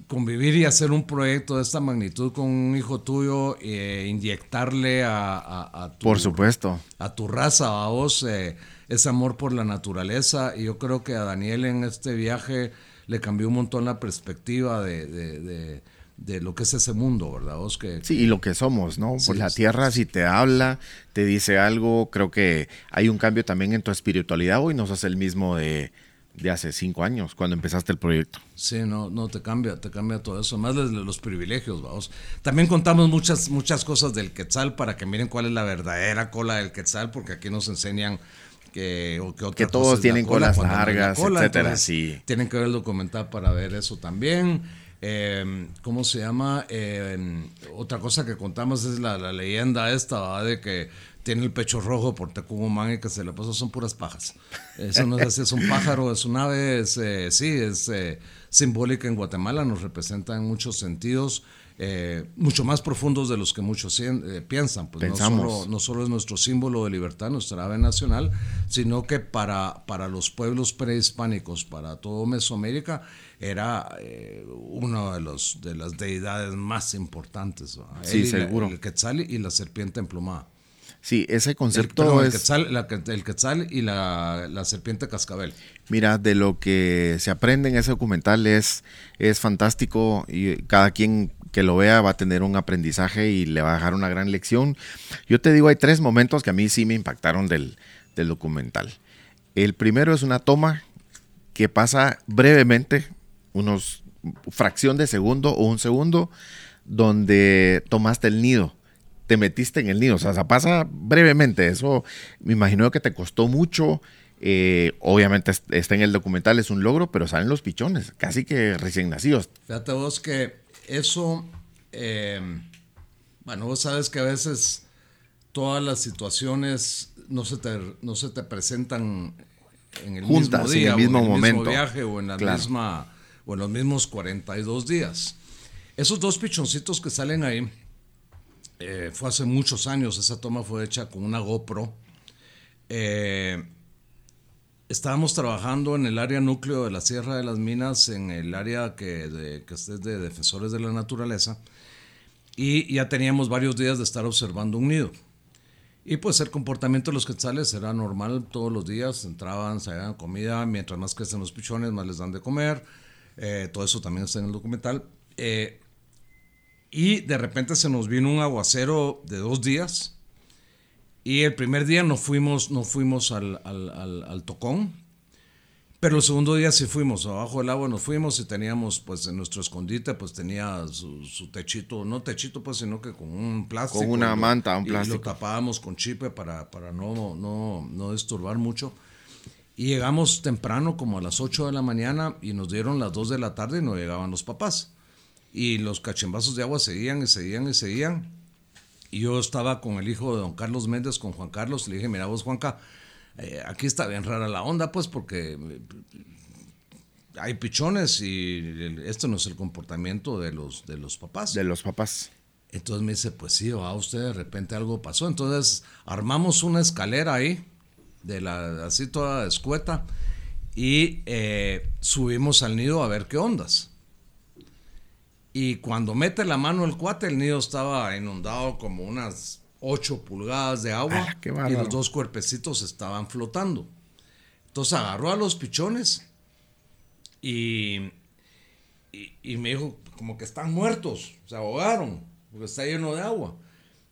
Eh, convivir y hacer un proyecto de esta magnitud con un hijo tuyo e inyectarle a, tu, por supuesto a tu raza a vos ese amor por la naturaleza y yo creo que a Daniel en este viaje le cambió un montón la perspectiva de, lo que es ese mundo, ¿verdad? Vos que, sí, y lo que somos, ¿no? pues la tierra si te habla, te dice algo, creo que hay un cambio también en tu espiritualidad hoy no sos el mismo de de hace cinco años, cuando empezaste el proyecto. Sí, no, no, te cambia, te cambia todo eso, más de los privilegios, vamos. También contamos muchas, muchas cosas del Quetzal para que miren cuál es la verdadera cola del Quetzal, porque aquí nos enseñan que, que, todos tienen colas largas, etcétera, sí. Tienen que ver el documental para ver eso también. Eh, ¿Cómo se llama? Eh, otra cosa que contamos es la, la leyenda esta, de que tiene el pecho rojo por Tecumumán y que se le pasó son puras pajas. Eso no es así, es un pájaro, es un ave, es, eh, sí, es eh, simbólica en Guatemala, nos representa en muchos sentidos, eh, mucho más profundos de los que muchos piensan. Pues no solo, no solo, es nuestro símbolo de libertad, nuestra ave nacional, sino que para, para los pueblos prehispánicos, para todo Mesoamérica, era una de, los, de las deidades más importantes. Sí, seguro. el Quetzal y la serpiente emplumada. Sí, ese concepto el, es... el quetzal y la, serpiente cascabel. Mira, de lo que se aprende en ese documental es, es fantástico y cada quien que lo vea va a tener un aprendizaje y le va a dejar una gran lección. Yo te digo, hay tres momentos que a mí sí me impactaron del, del documental. El primero es una toma que pasa brevemente, unos fracción de segundo o un segundo, donde tomaste el nido te metiste en el nido. O sea, pasa brevemente. Eso me imagino que te costó mucho. Eh, obviamente está en el documental, es un logro, pero salen los pichones, casi que recién nacidos. Fíjate vos que eso, eh, Bueno, vos sabes que a veces todas las situaciones no se te, no se te presentan en el Juntas, mismo en día, el mismo o en el momento. mismo viaje o en la Claro. misma o en los mismos 42 días. Esos dos pichoncitos que salen ahí eh, fue hace muchos años. Esa toma fue hecha con una GoPro. Eh, estábamos trabajando en el área núcleo de la Sierra de las Minas, en el área que, de, que es de defensores de la naturaleza, y ya teníamos varios días de estar observando un nido. Y pues el comportamiento de los quetzales era normal todos los días, entraban, se daban comida, mientras más crecen los pichones, más les dan de comer, eh, todo eso también está en el documental. Eh, y de repente se nos vino un aguacero de dos días, y el primer día no fuimos, no fuimos al, al, al, al tocón, pero el segundo día sí fuimos, abajo del agua nos fuimos y teníamos, pues en nuestro escondite, pues tenía su, su techito, no techito pues, sino que con un plástico. Con una y manta, un y plástico. lo tapábamos con chipe para, para no, no, no disturbar mucho. Y llegamos temprano, como a las 8 de la mañana, y nos dieron las 2 de la tarde y no llegaban los papás. Y los cachimbazos de agua seguían y seguían y seguían. Y yo estaba con el hijo de don Carlos Méndez, con Juan Carlos, le dije, mira vos, Juanca, eh, aquí está bien rara la onda, pues, porque eh, hay pichones y este no es el comportamiento de los, de los papás. De los papás. Entonces me dice, pues sí, a usted de repente algo pasó. Entonces armamos una escalera ahí, de la, así toda escueta, y eh, subimos al nido a ver qué ondas. Y cuando mete la mano el cuate, el nido estaba inundado como unas 8 pulgadas de agua Ah, y los dos cuerpecitos estaban flotando. Entonces agarró a los pichones y, y, y me dijo, como que están muertos, se ahogaron, porque está lleno de agua.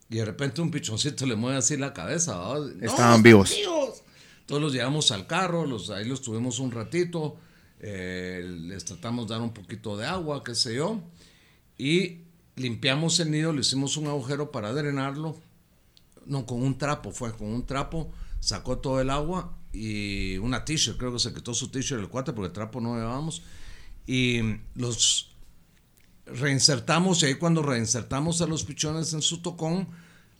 Y de repente un pichoncito le mueve así la cabeza. ¡No, Estaban vivos. Entonces los llevamos al carro, los, ahí los tuvimos un ratito, eh, les tratamos de dar un poquito de agua, qué sé yo, y limpiamos el nido, le hicimos un agujero para drenarlo, no, con un trapo, fue con un trapo, sacó todo el agua y una t-shirt, creo que se quitó su t-shirt el cuate porque el trapo no llevábamos, y los reinsertamos y ahí cuando reinsertamos a los pichones en su tocón,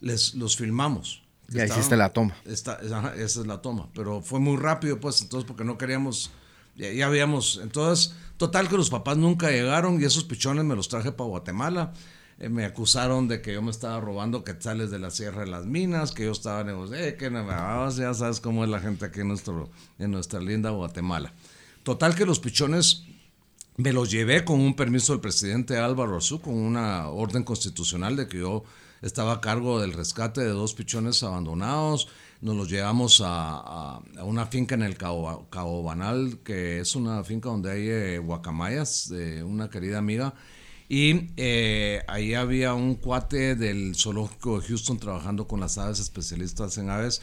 les, los filmamos. Ya hiciste la toma. Esta- esa es la toma, pero fue muy rápido pues entonces porque no queríamos, ya, ya habíamos, entonces total que los papás nunca llegaron y esos pichones me los traje para Guatemala. Eh, me acusaron de que yo me estaba robando quetzales de la Sierra de las Minas, que yo estaba negociando, eh, que no, ya sabes cómo es la gente aquí en, nuestro, en nuestra linda Guatemala. Total que los pichones me los llevé con un permiso del presidente Álvaro Arzú, con una orden constitucional de que yo estaba a cargo del rescate de dos pichones abandonados. Nos los llevamos a, una finca en el Cabo, Banal, que es una finca donde hay eh, guacamayas de una querida amiga. Y eh, ahí había un cuate del zoológico de Houston trabajando con las aves, especialistas en aves.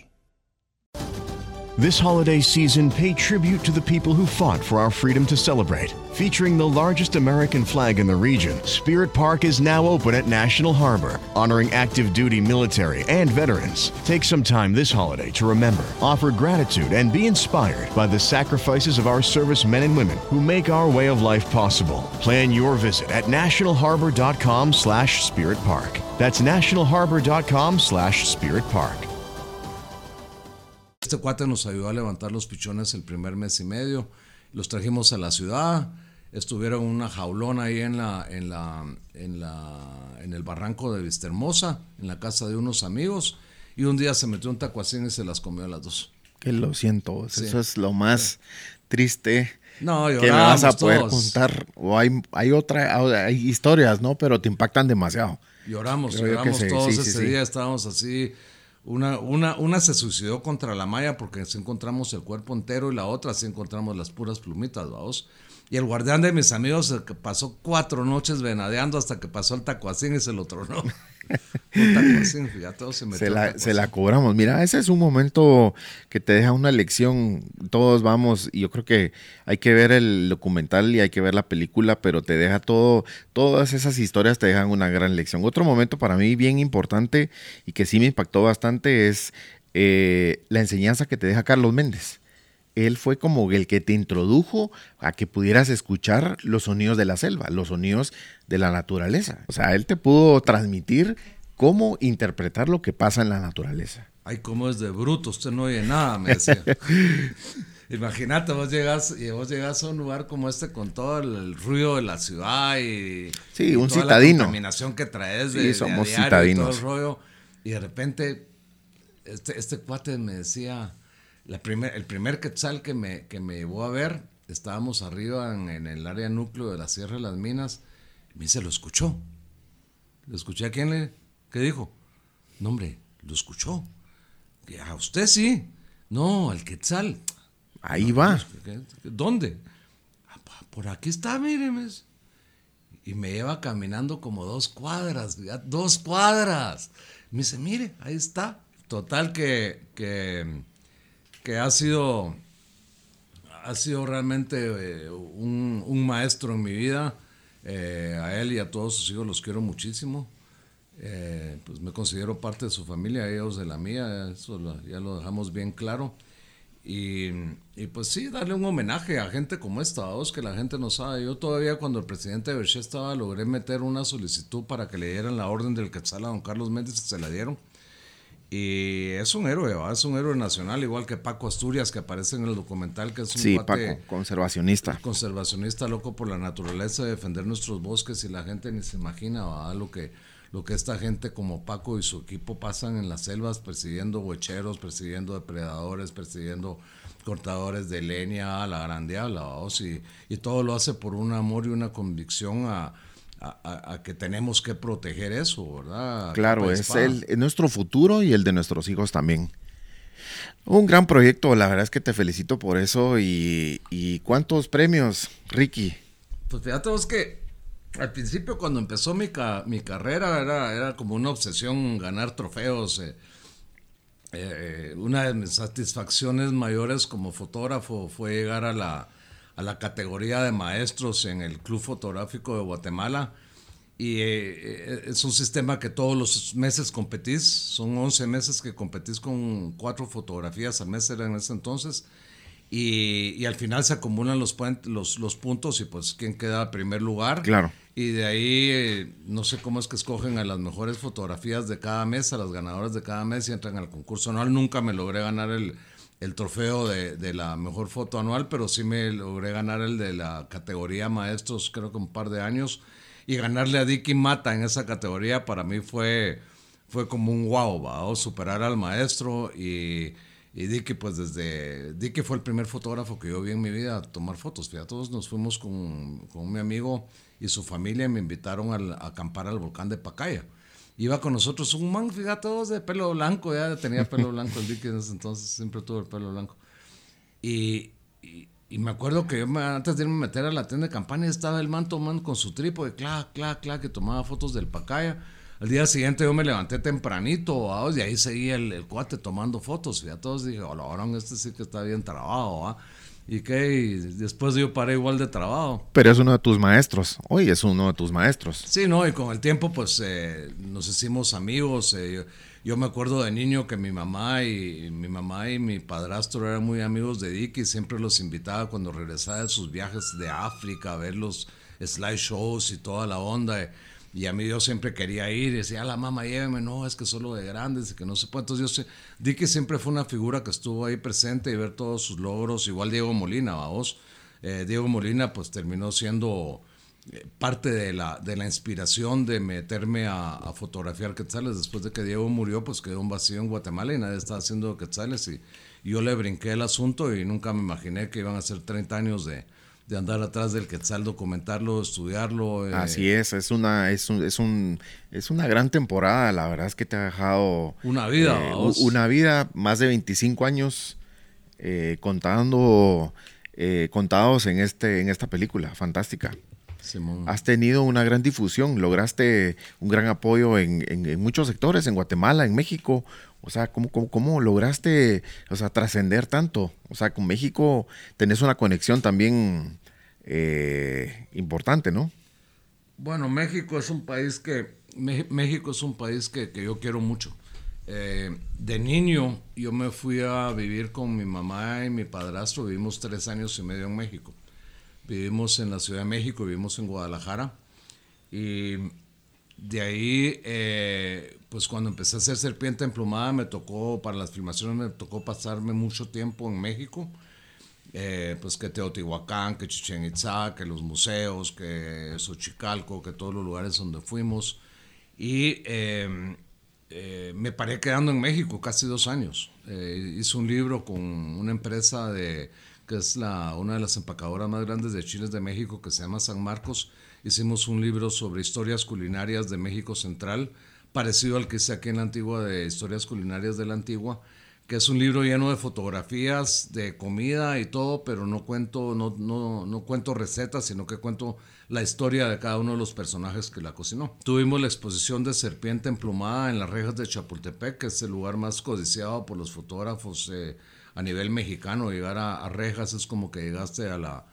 This holiday season, pay tribute to the people who fought for our freedom to celebrate. Featuring the largest American flag in the region, Spirit Park is now open at National Harbor, honoring active duty military and veterans. Take some time this holiday to remember, offer gratitude, and be inspired by the sacrifices of our service men and women who make our way of life possible. Plan your visit at nationalharbor.com slash spirit park. That's nationalharbor.com slash spirit park. Este cuate nos ayudó a levantar los pichones el primer mes y medio. Los trajimos a la ciudad. Estuvieron en una jaulona ahí en la, en la, en la, en el barranco de Vistahermosa, en la casa de unos amigos. Y un día se metió un tacuacín y se las comió a las dos. Que lo siento, Sí. eso es lo más triste No, que me vas a poder todos. contar. O hay, hay otra, hay historias, ¿no? Pero te impactan demasiado. Lloramos, Creo lloramos todos sí, ese día, estábamos así. Una, una, una se suicidó contra la malla porque sí encontramos el cuerpo entero y la otra sí encontramos las puras plumitas, vamos. Y el guardián de mis amigos pasó cuatro noches venadeando hasta que pasó el tacuacín y se lo tronó. *laughs* se, la, se la cobramos. Mira, ese es un momento que te deja una lección. Todos vamos, y yo creo que hay que ver el documental y hay que ver la película, pero te deja todo, todas esas historias te dejan una gran lección. Otro momento para mí bien importante y que sí me impactó bastante es eh, la enseñanza que te deja Carlos Méndez él fue como el que te introdujo a que pudieras escuchar los sonidos de la selva, los sonidos de la naturaleza. O sea, él te pudo transmitir cómo interpretar lo que pasa en la naturaleza. Ay, cómo es de bruto, usted no oye nada, me decía. *laughs* Imagínate, vos llegas, y vos llegas a un lugar como este con todo el, ruido de la ciudad y, sí, un toda citadino. la contaminación que traes de, sí, somos citadinos. y todo el rollo. Y de repente, este, este cuate me decía, primer, el primer quetzal que me, que me llevó a ver, estábamos arriba en, el área núcleo de la Sierra de las Minas, y me dice, lo escuchó. ¿Lo escuché a quién le? ¿Qué dijo? No, hombre, lo escuchó. A usted sí. No, al quetzal. Ahí va. ¿Dónde? Ah, por aquí está, míreme. Y me lleva caminando como dos cuadras, dos cuadras. Me dice, mire, ahí está. Total que, que que ha sido, ha sido realmente eh, un, maestro en mi vida. Eh, a él y a todos sus hijos los quiero muchísimo. Eh, pues me considero parte de su familia, ellos de la mía, eso ya lo dejamos bien claro. Y, y, pues sí, darle un homenaje a gente como esta, vos que la gente no sabe. Yo todavía cuando el presidente Berché estaba, logré meter una solicitud para que le dieran la orden del Quetzal a don Carlos Méndez y se la dieron. Y es un héroe, es un héroe nacional, igual que Paco Asturias, que aparece en el documental, que es un sí, Paco, conservacionista. Conservacionista, loco por la naturaleza, de defender nuestros bosques y la gente ni se imagina lo que lo que esta gente como Paco y su equipo pasan en las selvas persiguiendo huecheros, persiguiendo depredadores, persiguiendo cortadores de leña, la grande y, y todo lo hace por un amor y una convicción a a, que tenemos que proteger eso, ¿verdad? Claro, es, el, nuestro futuro y el de nuestros hijos también. Un gran proyecto, la verdad es que te felicito por eso. ¿Y, cuántos premios, Ricky? Pues fíjate vos que al principio cuando empezó mi, mi carrera era, era como una obsesión ganar trofeos. Eh, eh, una de mis satisfacciones mayores como fotógrafo fue llegar a la, a la categoría de maestros en el Club Fotográfico de Guatemala. Y eh, eh, es un sistema que todos los meses competís, son 11 meses que competís con cuatro fotografías al mes, era en ese entonces. Y, y, al final se acumulan los, los, los, puntos y pues quién queda en primer lugar. Claro. Y de ahí eh, no sé cómo es que escogen a las mejores fotografías de cada mes, a las ganadoras de cada mes y entran al concurso anual. Nunca me logré ganar el, el trofeo de, de, la mejor foto anual, pero sí me logré ganar el de la categoría maestros, creo que un par de años. Y ganarle a Dicky Mata en esa categoría para mí fue, fue como un wow, ¿va? superar al maestro. Y, y Dicky, pues desde. Dicky fue el primer fotógrafo que yo vi en mi vida a tomar fotos. Fíjate, todos nos fuimos con, con mi amigo y su familia y me invitaron a acampar al volcán de Pacaya iba con nosotros un man, fíjate, todos de pelo blanco, ya tenía pelo *laughs* blanco el Dick entonces, siempre tuvo el pelo blanco. Y, y, me acuerdo que yo antes de irme a meter a la tienda de campaña estaba el man tomando con su trípode, clac, clac, clac, que tomaba fotos del pacaya. Al día siguiente yo me levanté tempranito, y ahí seguía el, cuate tomando fotos. Y a todos dije, hola, este sí que está bien trabado, ¿va? ¿Y qué? después yo paré igual de trabajo. Pero es uno de tus maestros. Hoy es uno de tus maestros. Sí, no, y con el tiempo pues eh, nos hicimos amigos. Eh, yo, me acuerdo de niño que mi mamá y mi mamá y mi padrastro eran muy amigos de Dick y siempre los invitaba cuando regresaba de sus viajes de África a ver los slideshows y toda la onda. Y a mí yo siempre quería ir y decía, la mamá, lléveme, no, es que solo de grandes y que no se puede. Entonces yo sé, di que siempre fue una figura que estuvo ahí presente y ver todos sus logros, igual Diego Molina, vamos. Eh, Diego Molina pues terminó siendo eh, parte de la, de la inspiración de meterme a, fotografiar quetzales. Después de que Diego murió, pues quedó un vacío en Guatemala y nadie estaba haciendo quetzales y, y yo le brinqué el asunto y nunca me imaginé que iban a ser 30 años de, de andar atrás del Quetzal, documentarlo, estudiarlo. Eh. Así es, es una, es, un, es, un, es una gran temporada, la verdad es que te ha dejado... Una vida, eh, Una vida, más de 25 años eh, contando, contados en, este, en esta película, fantástica. has tenido una gran difusión, lograste un gran apoyo en, muchos sectores, en Guatemala, en México. O sea, ¿cómo, cómo, lograste o sea, trascender tanto? O sea, con México tenés una conexión también eh, importante, ¿no? Bueno, México es un país que, México es un país que, yo quiero mucho. Eh, de niño yo me fui a vivir con mi mamá y mi padrastro, vivimos tres años y medio en México. Vivimos en la Ciudad de México, vivimos en Guadalajara. Y de ahí, eh, pues cuando empecé a hacer Serpiente Emplumada, me tocó, para las filmaciones me tocó pasarme mucho tiempo en México. Eh, pues que Teotihuacán, que Chichen Itza, que los museos, que Xochicalco, que todos los lugares donde fuimos. Y em, eh, me paré quedando en México casi dos años. hice un libro con una empresa de que es la, una de las empacadoras más grandes de chiles de México, que se llama San Marcos. Hicimos un libro sobre historias culinarias de México Central, parecido al que hice aquí en la Antigua de Historias Culinarias de la Antigua, que es un libro lleno de fotografías de comida y todo, pero no cuento, no, no, no cuento recetas, sino que cuento la historia de cada uno de los personajes que la cocinó. Tuvimos la exposición de Serpiente Emplumada en las rejas de Chapultepec, que es el lugar más codiciado por los fotógrafos. Eh, a nivel mexicano, llegar a, Rejas es como que llegaste a la,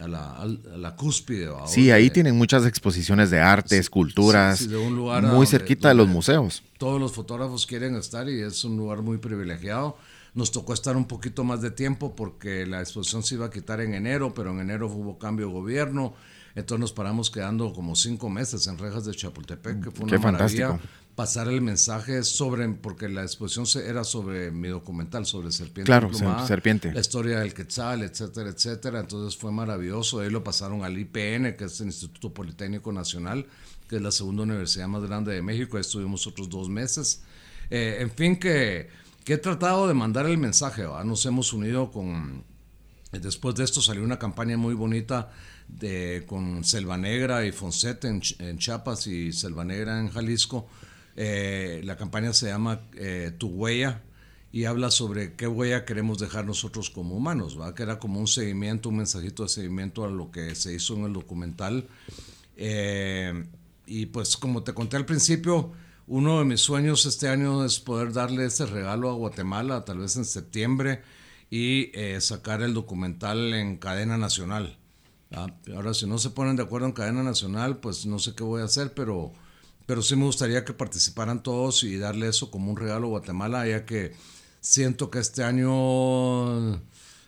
a la, a la cúspide. Sí, ahí tienen muchas exposiciones de arte, esculturas, de un lugar muy cerquita de los museos. Todos los fotógrafos quieren estar y es un lugar muy privilegiado. Nos tocó estar un poquito más de tiempo porque la exposición se iba a quitar en enero, pero en enero hubo cambio de gobierno. Entonces nos paramos quedando como cinco meses en Rejas de Chapultepec, que fue una Qué maravilla. Fantástico pasar el mensaje sobre, porque la exposición era sobre mi documental, sobre Serpiente. Claro, Serpiente. La historia del Quetzal, etcétera, etcétera. Entonces fue maravilloso. Ahí lo pasaron al IPN, que es el Instituto Politécnico Nacional, que es la segunda universidad más grande de México. Ahí estuvimos otros dos meses. Eh, en fin, que, que, he tratado de mandar el mensaje. Nos hemos unido con... Después de esto salió una campaña muy bonita de, con Selva Negra y Fonset en, en Chiapas y Selva Negra en Jalisco eh, la campaña se llama eh, Tu huella y habla sobre qué huella queremos dejar nosotros como humanos, ¿va? que era como un seguimiento, un mensajito de seguimiento a lo que se hizo en el documental. Eh, y pues como te conté al principio, uno de mis sueños este año es poder darle ese regalo a Guatemala, tal vez en septiembre, y sacar el documental en cadena nacional. Ahora, si no se ponen de acuerdo en cadena nacional, pues no sé qué voy a hacer, pero pero sí me gustaría que participaran todos y darle eso como un regalo a Guatemala, ya que siento que este año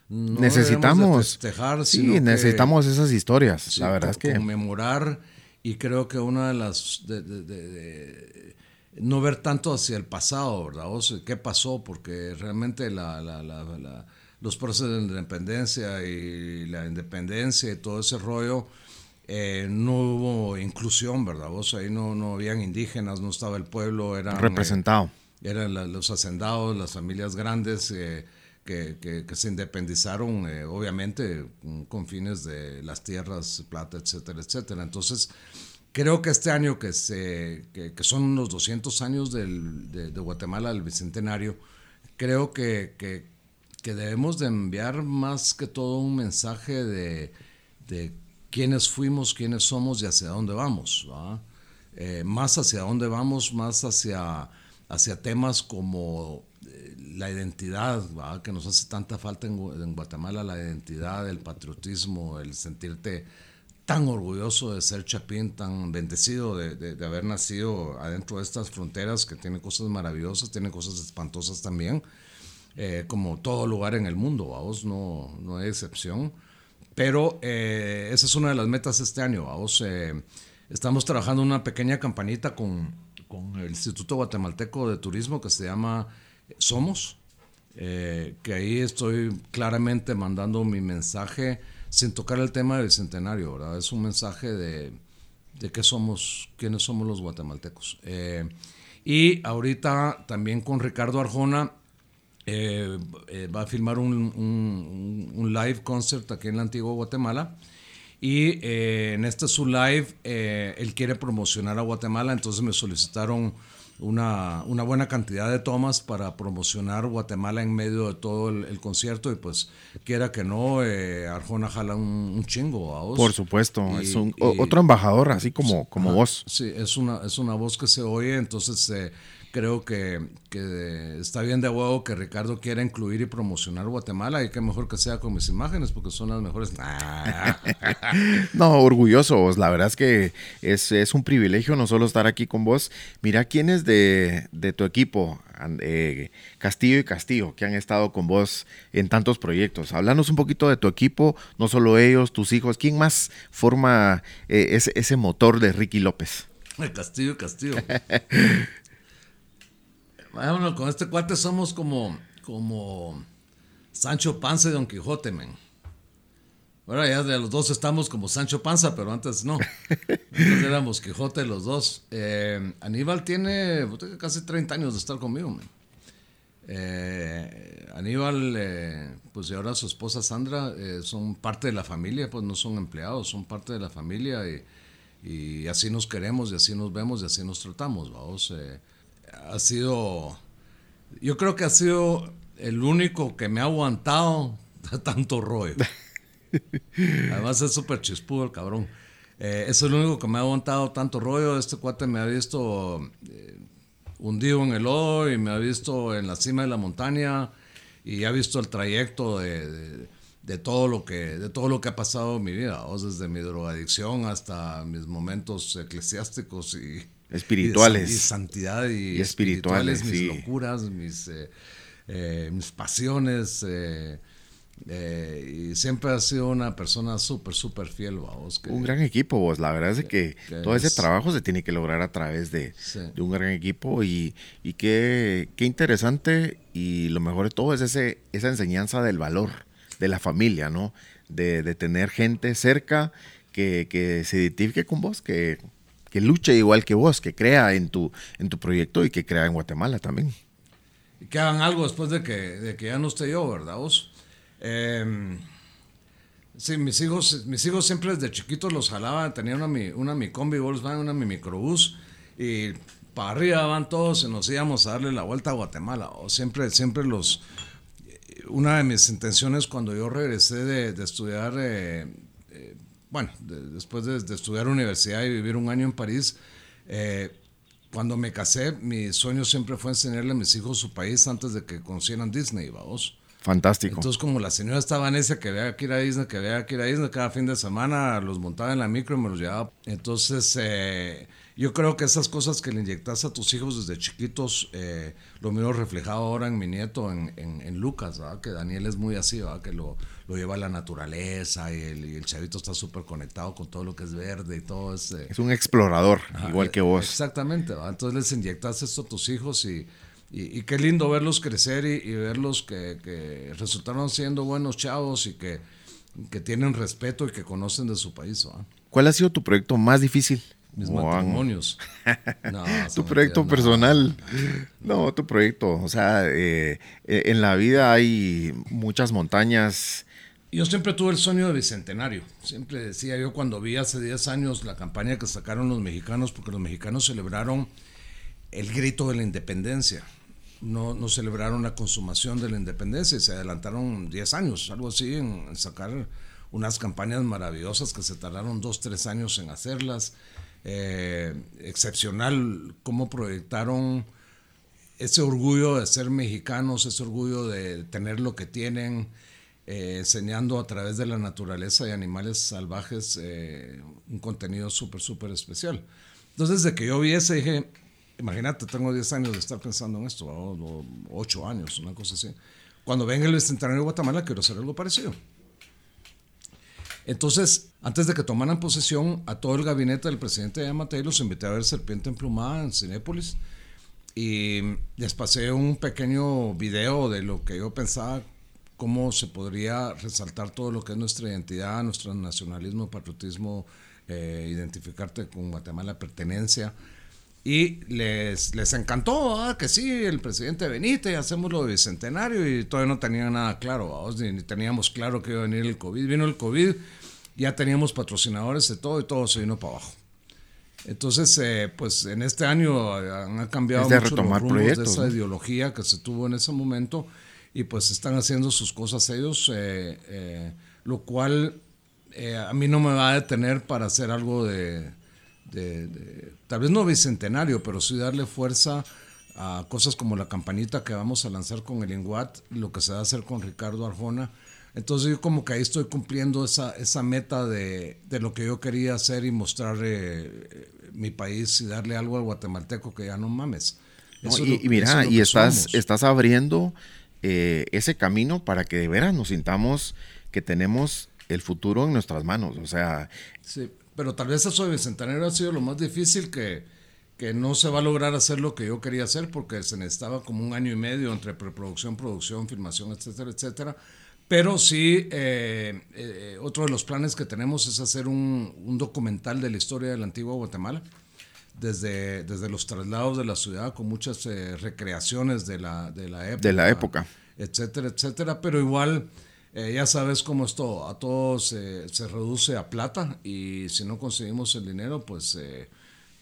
necesitamos festejar, sí, necesitamos esas historias. la verdad es que conmemorar y creo que una de las de, no ver tanto hacia el pasado, ¿verdad? O sea, ¿Qué pasó? Porque realmente la, la, la, los procesos de independencia y la independencia y todo ese rollo eh, no hubo inclusión, ¿verdad? Vos ahí no, no habían indígenas, no estaba el pueblo, era representado. Eh, eran los hacendados, las familias grandes eh, que, que, se independizaron, obviamente, con fines de las tierras, plata, etcétera, etcétera. Entonces, creo que este año, que, se, que, son los 200 años del, de, Guatemala, el bicentenario, creo que, que, debemos de enviar más que todo un mensaje de, de quiénes fuimos, quiénes somos y hacia dónde vamos. Eh, más hacia dónde vamos, más hacia, hacia temas como eh, la identidad, que nos hace tanta falta en, Guatemala, la identidad, el patriotismo, el sentirte tan orgulloso de ser chapín, tan bendecido de, haber nacido adentro de estas fronteras que tienen cosas maravillosas, tienen cosas espantosas también, eh, como todo lugar en el mundo, no, no hay excepción. Pero eh, esa es una de las metas este año. Vamos, eh, estamos trabajando una pequeña campanita con, con, el Instituto Guatemalteco de Turismo que se llama Somos, eh, que ahí estoy claramente mandando mi mensaje sin tocar el tema del centenario, ¿verdad? Es un mensaje de, de qué somos, quiénes somos los guatemaltecos. y ahorita también con Ricardo Arjona eh, eh, va a filmar un, un, live concert aquí en la antigua Guatemala. Y eh, en este su live, él quiere promocionar a Guatemala, entonces me solicitaron una, una, buena cantidad de tomas para promocionar Guatemala en medio de todo el, concierto y pues quiera que no, eh, Arjona jala un, chingo a vos. Por supuesto, es un, otro embajador así como, como vos. Sí, es una, es una voz que se oye, entonces eh, creo que, está bien de huevo que Ricardo quiera incluir y promocionar Guatemala y que mejor que sea con mis imágenes porque son las mejores. *laughs* *laughs* no, orgullosos. La verdad es que es, un privilegio no solo estar aquí con vos. Mira quiénes de, de tu equipo, eh, Castillo y Castillo, que han estado con vos en tantos proyectos. Háblanos un poquito de tu equipo, no solo ellos, tus hijos. ¿Quién más forma eh, ese, ese motor de Ricky López? Castillo, Castillo. *laughs* Bueno, con este cuate somos como, como Sancho Panza y Don Quijote, men. Ahora ya de los dos estamos como Sancho Panza, pero antes no. Antes éramos Quijote los dos. Eh, Aníbal tiene casi 30 años de estar conmigo, men. Eh, Aníbal, eh, pues y ahora su esposa Sandra son parte de la familia, pues no son empleados, son parte de la familia y, y así nos queremos y así nos vemos y así nos tratamos, vamos ha sido, yo creo que ha sido el único que me ha aguantado *laughs* tanto rollo. Además es súper chispudo el cabrón. Eh, es el único que me ha aguantado tanto rollo. Este cuate me ha visto eh, hundido en el lodo y me ha visto en la cima de la montaña y ha visto el trayecto de, de, todo lo que de todo lo que ha pasado en mi vida, desde mi drogadicción hasta mis momentos eclesiásticos y, espirituales. Y, santidad y, espirituales, mis locuras, mis, eh, eh, mis pasiones. Eh, y siempre ha sido una persona súper, súper fiel, vos. un gran equipo, vos. La verdad es que, todo ese trabajo se tiene que lograr a través de, un gran equipo y, y qué, qué, interesante y lo mejor de todo es ese, esa enseñanza del valor de la familia, ¿no? De, de tener gente cerca que, que se identifique con vos, que que luche igual que vos, que crea en tu, en tu proyecto y que crea en Guatemala también. Y que hagan algo después de que, de que ya no esté yo, ¿verdad vos? Em, sí, mis hijos, mis hijos siempre desde chiquitos los jalaban, tenían una, una mi combi Volkswagen, una mi microbús, y para arriba van todos y nos íbamos a darle la vuelta a Guatemala. O siempre, siempre los... Una de mis intenciones cuando yo regresé de, de estudiar eh, bueno, después de, estudiar universidad y vivir un año en París, eh, cuando me casé, mi sueño siempre fue enseñarle a mis hijos su país antes de que conocieran Disney, vamos. Fantástico. Entonces, como la señora estaba en ese que vea que ir a Disney, que vea que ir a Disney, cada fin de semana los montaba en la micro y me los llevaba. Entonces, eh, yo creo que esas cosas que le inyectas a tus hijos desde chiquitos, eh, lo miro reflejado ahora en mi nieto, en, en, Lucas, que Daniel es muy así, que lo, lo, lleva a la naturaleza y el, chavito está súper conectado con todo lo que es verde y todo. Es, es un explorador, igual que vos. Exactamente, entonces les inyectas esto a tus hijos y, y, qué lindo verlos crecer y, verlos que, que, resultaron siendo buenos chavos y que, que tienen respeto y que conocen de su país. ¿Cuál ha sido tu proyecto más difícil? mis matrimonios. *laughs* tu proyecto personal. No. tu proyecto. O sea, eh, eh, en la vida hay muchas montañas. Yo siempre tuve el sueño de bicentenario. Siempre decía yo cuando vi hace 10 años la campaña que sacaron los mexicanos, porque los mexicanos celebraron el grito de la independencia. No, no celebraron la consumación de la independencia y se adelantaron 10 años, algo así, en, sacar unas campañas maravillosas que se tardaron 2, 3 años en hacerlas eh, excepcional cómo proyectaron ese orgullo de ser mexicanos, ese orgullo de tener lo que tienen, eh, enseñando a través de la naturaleza y animales salvajes eh, un contenido súper, súper especial. Entonces, desde que yo vi ese, dije, imagínate, tengo 10 años de estar pensando en esto, o 8 años, una cosa así. Cuando venga el Bicentenario de Guatemala, quiero hacer algo parecido. Entonces, antes de que tomaran posesión, a todo el gabinete del presidente de Matei los invité a ver Serpiente Emplumada en Cinépolis y les pasé un pequeño video de lo que yo pensaba, cómo se podría resaltar todo lo que es nuestra identidad, nuestro nacionalismo, patriotismo, eh, identificarte con Guatemala, pertenencia. Y les, les encantó, ah, que sí, el presidente Benítez, hacemos lo de bicentenario y todavía no tenían nada claro, ni, teníamos claro que iba a venir el COVID. Vino el COVID, ya teníamos patrocinadores de todo y todo se vino para abajo. Entonces, eh, pues en este año han cambiado mucho los rumbos proyectos, de esa ¿no? ideología que se tuvo en ese momento y pues están haciendo sus cosas ellos, eh, eh, lo cual eh, a mí no me va a detener para hacer algo de, de- de- tal vez no bicentenario, pero sí darle fuerza a cosas como la campanita que vamos a lanzar con el Inguat, lo que se va a hacer con Ricardo Arjona. Entonces yo como que ahí estoy cumpliendo esa, esa meta de, de lo que yo quería hacer y mostrar eh, mi país y darle algo al guatemalteco que ya no mames. No, y, lo- y eso mira, es y estás, somos. estás abriendo eh, ese camino para que de veras nos sintamos que tenemos el futuro en nuestras manos. O sea, Sí, pero tal vez eso de Bicentenario ha sido lo más difícil que, que no se va a lograr hacer lo que yo quería hacer porque se necesitaba como un año y medio entre preproducción, producción, filmación, etcétera, etcétera. Pero sí, eh, eh, otro de los planes que tenemos es hacer un, un documental de la historia de la antigua Guatemala, desde, desde los traslados de la ciudad, con muchas eh, recreaciones de la, de la época. De la época. Etcétera, etcétera. Pero igual, eh, ya sabes cómo es todo. A todos se se reduce a plata y si no conseguimos el dinero, pues, eh,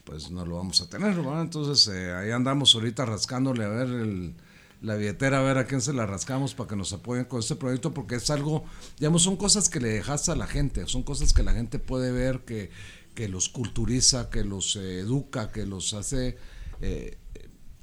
pues no lo vamos a tener. ¿verdad? Entonces, eh, ahí andamos ahorita rascándole a ver el- la billetera, a ver a quién se la rascamos para que nos apoyen con este proyecto, porque es algo, digamos, son cosas que le dejas a la gente, son cosas que la gente puede ver, que, que los culturiza, que los eh, educa, que los hace eh,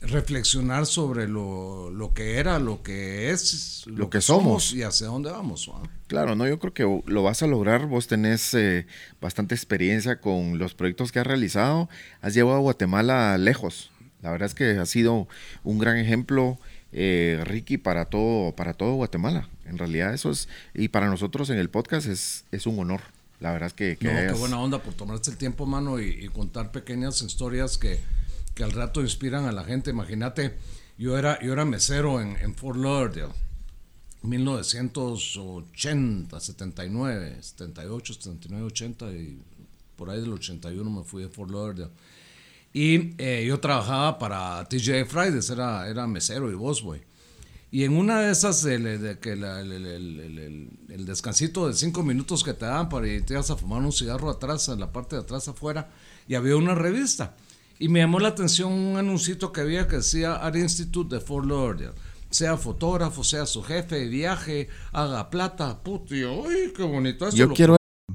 reflexionar sobre lo, lo que era, lo que es, Lo que somos. y hacia dónde vamos. ¿va? claro, no, yo creo que lo vas a lograr. Vos tenés eh, bastante experiencia con los proyectos que has realizado. Has llevado a Guatemala lejos. La verdad es que ha sido un gran ejemplo, eh, Ricky, para todo, para todo Guatemala. En realidad eso es, y para nosotros en el podcast es, es un honor. La verdad es que, que No, qué hayas- buena onda por tomarse el tiempo, mano, y, y contar pequeñas historias que, que al rato inspiran a la gente. Imagínate, yo era, yo era mesero en, en Fort Lauderdale, 1980, 79, 78, 79, 80 y por ahí del 81 me fui de Fort Lauderdale. Y eh, yo trabajaba para TJ Fridays, era, era mesero y busboy. Y en una de esas, el, de que la- el, el- descansito de cinco minutos que te daban para irte a fumar un cigarro atrás, en la parte de atrás afuera, y había una revista. Y me llamó la atención un anuncito que había que decía Art Institute de Fort Lauderdale. Sea fotógrafo, sea su jefe de viaje, haga plata, puto. ¡Uy, qué bonito! Esto Yo quiero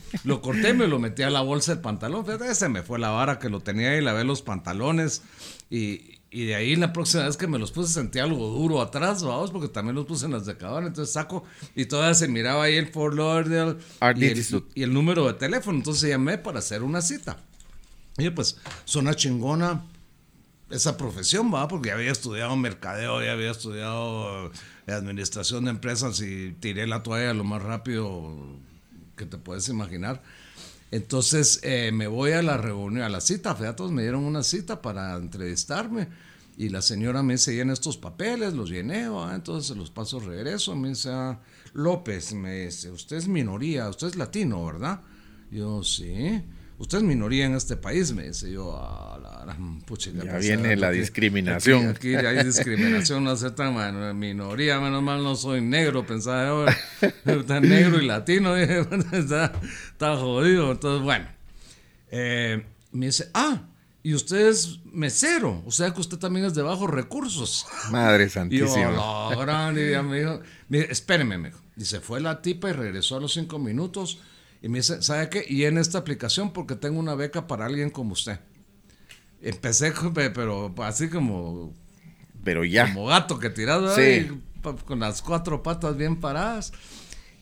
*laughs* Lo corté, me lo metí a la bolsa del pantalón. Fíjate, se me fue la vara que lo tenía y lavé los pantalones. Y, y de ahí la próxima vez que me los puse sentí algo duro atrás, vamos, porque también los puse en las secadoras. Entonces saco y todavía se miraba ahí el Fort Lauderdale y el, y el número de teléfono. Entonces llamé para hacer una cita. Y pues, suena chingona esa profesión, va, porque ya había estudiado mercadeo, ya había estudiado administración de empresas y tiré la toalla lo más rápido que te puedes imaginar. Entonces eh, me voy a la reunión, a la cita, fíjate, me dieron una cita para entrevistarme y la señora me dice, llena estos papeles, los llené, ¿va? entonces los paso regreso, me dice, "Ah, López, me dice, usted es minoría, usted es latino, ¿verdad? Yo, sí. Usted es minoría en este país, me dice yo. "Ah, la gran puchica, Ya viene la aquí- discriminación. Aquí, aquí hay discriminación, no ser tan man- minoría, menos mal no soy negro, pensaba yo. *laughs* Tan negro y latino, dije, *laughs* está, está jodido. Entonces, bueno. Eh, me dice, ah, y usted es mesero, o sea que usted también es de bajos recursos. Madre *laughs* Y yo, santísima. gran, y ya me dijo, espéreme, me dijo. Y se fue la tipa y regresó a los cinco minutos Y me dice, ¿sabe qué? Y en esta aplicación porque tengo una beca para alguien como usted. Empecé, *laughs* pero así como... Pero ya. Como gato que tirado ahí, con las cuatro patas bien paradas.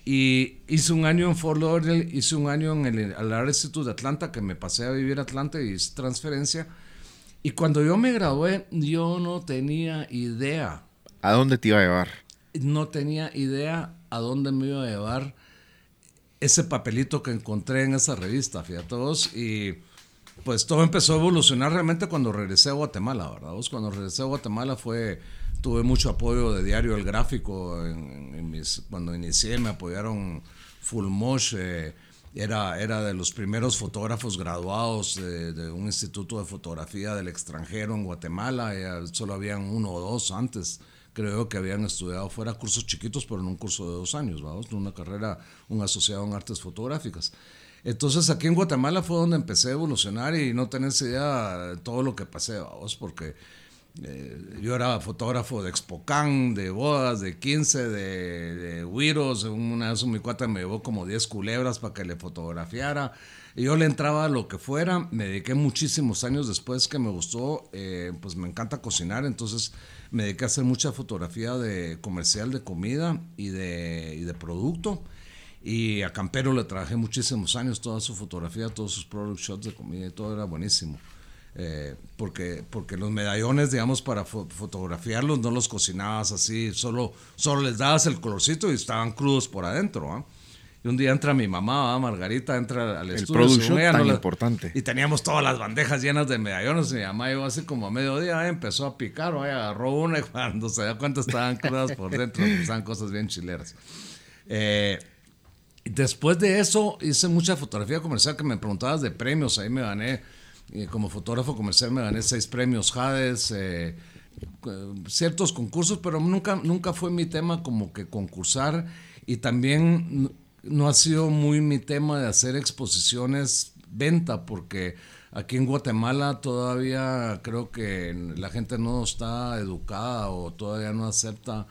Y hice un año en Fort Lauderdale, hice un año en el Art Institute de Atlanta, que me pasé a vivir a Atlanta y hice transferencia. Y cuando yo me gradué, yo no tenía idea. ¿A dónde te iba a llevar? No tenía idea a dónde me iba a llevar ese papelito que encontré en esa revista, fíjate vos. Y pues todo empezó a evolucionar realmente cuando regresé a Guatemala, ¿verdad? Vos cuando regresé a Guatemala fue tuve mucho apoyo de Diario El Gráfico. En, mis, cuando inicié me apoyaron Full eh, era, era de los primeros fotógrafos graduados de, un instituto de fotografía del extranjero en Guatemala. solo habían uno o dos antes. Creo que habían estudiado fuera cursos chiquitos, pero en un curso de dos años, vamos, una carrera, un asociado en artes fotográficas. Entonces aquí en Guatemala fue donde empecé a evolucionar y no tenés idea de todo lo que pasé, vamos, porque eh, yo era fotógrafo de Expocán, de bodas, de 15, de, de Una vez mi cuata me llevó como 10 culebras para que le fotografiara. Y yo le entraba a lo que fuera. Me dediqué muchísimos años después que me gustó. Eh, pues me encanta cocinar. Entonces me dediqué a hacer mucha fotografía de comercial de comida y de, y de producto. Y a Campero le trabajé muchísimos años, toda su fotografía, todos sus product shots de comida y todo era buenísimo. Eh, porque, porque los medallones, digamos, para fotografiarlos no los cocinabas así, solo, solo les dabas el colorcito y estaban crudos por adentro. ¿ah? Y un día entra mi mamá, Margarita, entra al estudio. El producto tan importante. Y teníamos todas las bandejas llenas de medallones. Y mi mamá llegó así como a mediodía, empezó a picar, ¿va? agarró una y cuando se dio cuenta estaban crudas por dentro, *laughs* estaban cosas bien chileras. Eh, después de eso hice mucha fotografía comercial que me preguntabas de premios, ahí me gané como fotógrafo comercial me gané seis premios Hades, eh, ciertos concursos, pero nunca, nunca fue mi tema como que concursar y también no ha sido muy mi tema de hacer exposiciones venta, porque aquí en Guatemala todavía creo que la gente no está educada o todavía no acepta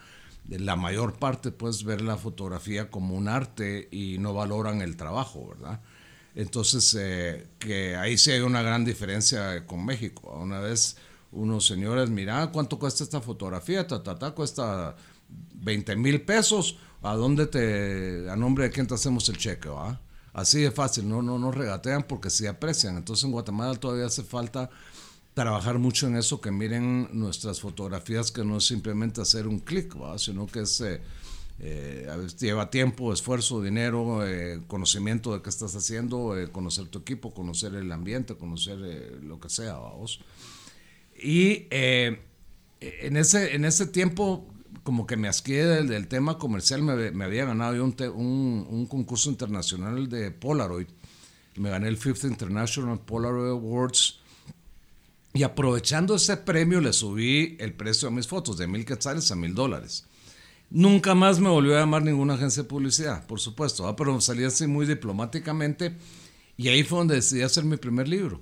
la mayor parte, pues, ver la fotografía como un arte y no valoran el trabajo, ¿verdad? Entonces, eh, que ahí sí hay una gran diferencia con México. Una vez unos señores, mira, ¿cuánto cuesta esta fotografía? Ta, ta, ta, cuesta 20 mil pesos. ¿A dónde te, a nombre de quién te hacemos el cheque? ¿va? Así de fácil, no, no, no regatean porque sí aprecian. Entonces en Guatemala todavía hace falta trabajar mucho en eso, que miren nuestras fotografías, que no es simplemente hacer un clic, sino que es... Eh, eh, lleva tiempo, esfuerzo, dinero, eh, conocimiento de qué estás haciendo, eh, conocer tu equipo, conocer el ambiente, conocer lo que sea, vamos. Y en, ese, en ese tiempo, como que me asqué del, tema comercial, me, había ganado yo un, un, concurso internacional de Polaroid. Me gané el Fifth International Polaroid Awards. Y aprovechando ese premio, le subí el precio a mis fotos de mil quetzales a mil dólares. Nunca más me volvió a llamar ninguna agencia de publicidad, por supuesto, pero salí así muy diplomáticamente y ahí fue donde decidí hacer mi primer libro.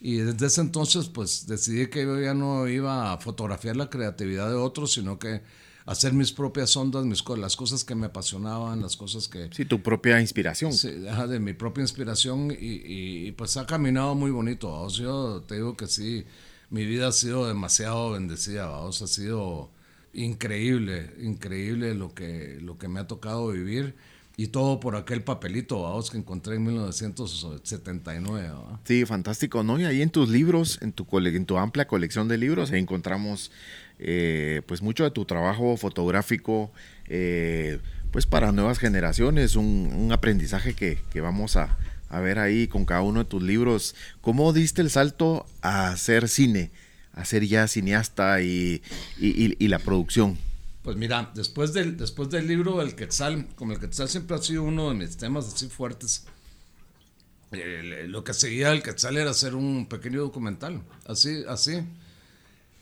Y desde ese entonces pues decidí que yo ya no iba a fotografiar la creatividad de otros, sino que hacer mis propias ondas, mis, las cosas que me apasionaban, las cosas que... Sí, tu propia inspiración. Sí, de mi propia inspiración y, y, pues ha caminado muy bonito. O yo te digo que sí, mi vida ha sido demasiado bendecida, ha sido increíble, increíble lo que, lo que me ha tocado vivir. Y todo por aquel papelito, vamos, que encontré en 1979. Sí, fantástico, ¿no? Y ahí en tus libros, en tu, en tu amplia colección de libros, encontramos eh, pues mucho de tu trabajo fotográfico, eh, pues para nuevas generaciones, un, aprendizaje que, que vamos a, a, ver ahí con cada uno de tus libros. ¿Cómo diste el salto a hacer cine? a ser ya cineasta y, la producción? Pues mira, después del, después del libro El Quetzal, como el Quetzal siempre ha sido uno de mis temas así fuertes, lo que seguía el Quetzal era hacer un pequeño documental, así, así.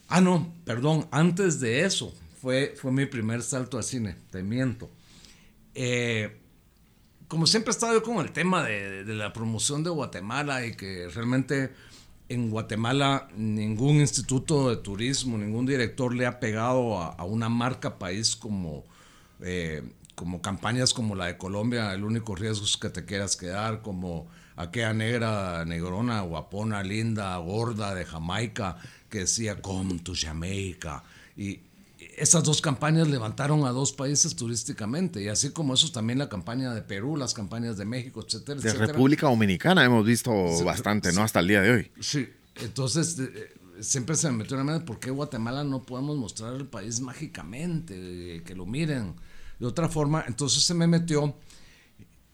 Ah, no, perdón, antes de eso fue, fue mi primer salto al cine, te miento. Eh, como siempre he estado yo con el tema de, la promoción de Guatemala y que realmente en Guatemala ningún instituto de turismo, ningún director le ha pegado a, una marca país como, eh, como campañas como la de Colombia, el único riesgo es que te quieras quedar, como aquella negra, negrona, guapona, linda, gorda de Jamaica, que decía, come to Jamaica. Y estas dos campañas levantaron a dos países turísticamente, y así como eso también la campaña de Perú, las campañas de México, etcétera, De etcétera. República Dominicana hemos visto bastante, ¿no? Hasta el día de hoy. Sí, entonces eh, siempre se me metió en la mente por qué Guatemala no podemos mostrar el país mágicamente, eh, que lo miren de otra forma. Entonces se me metió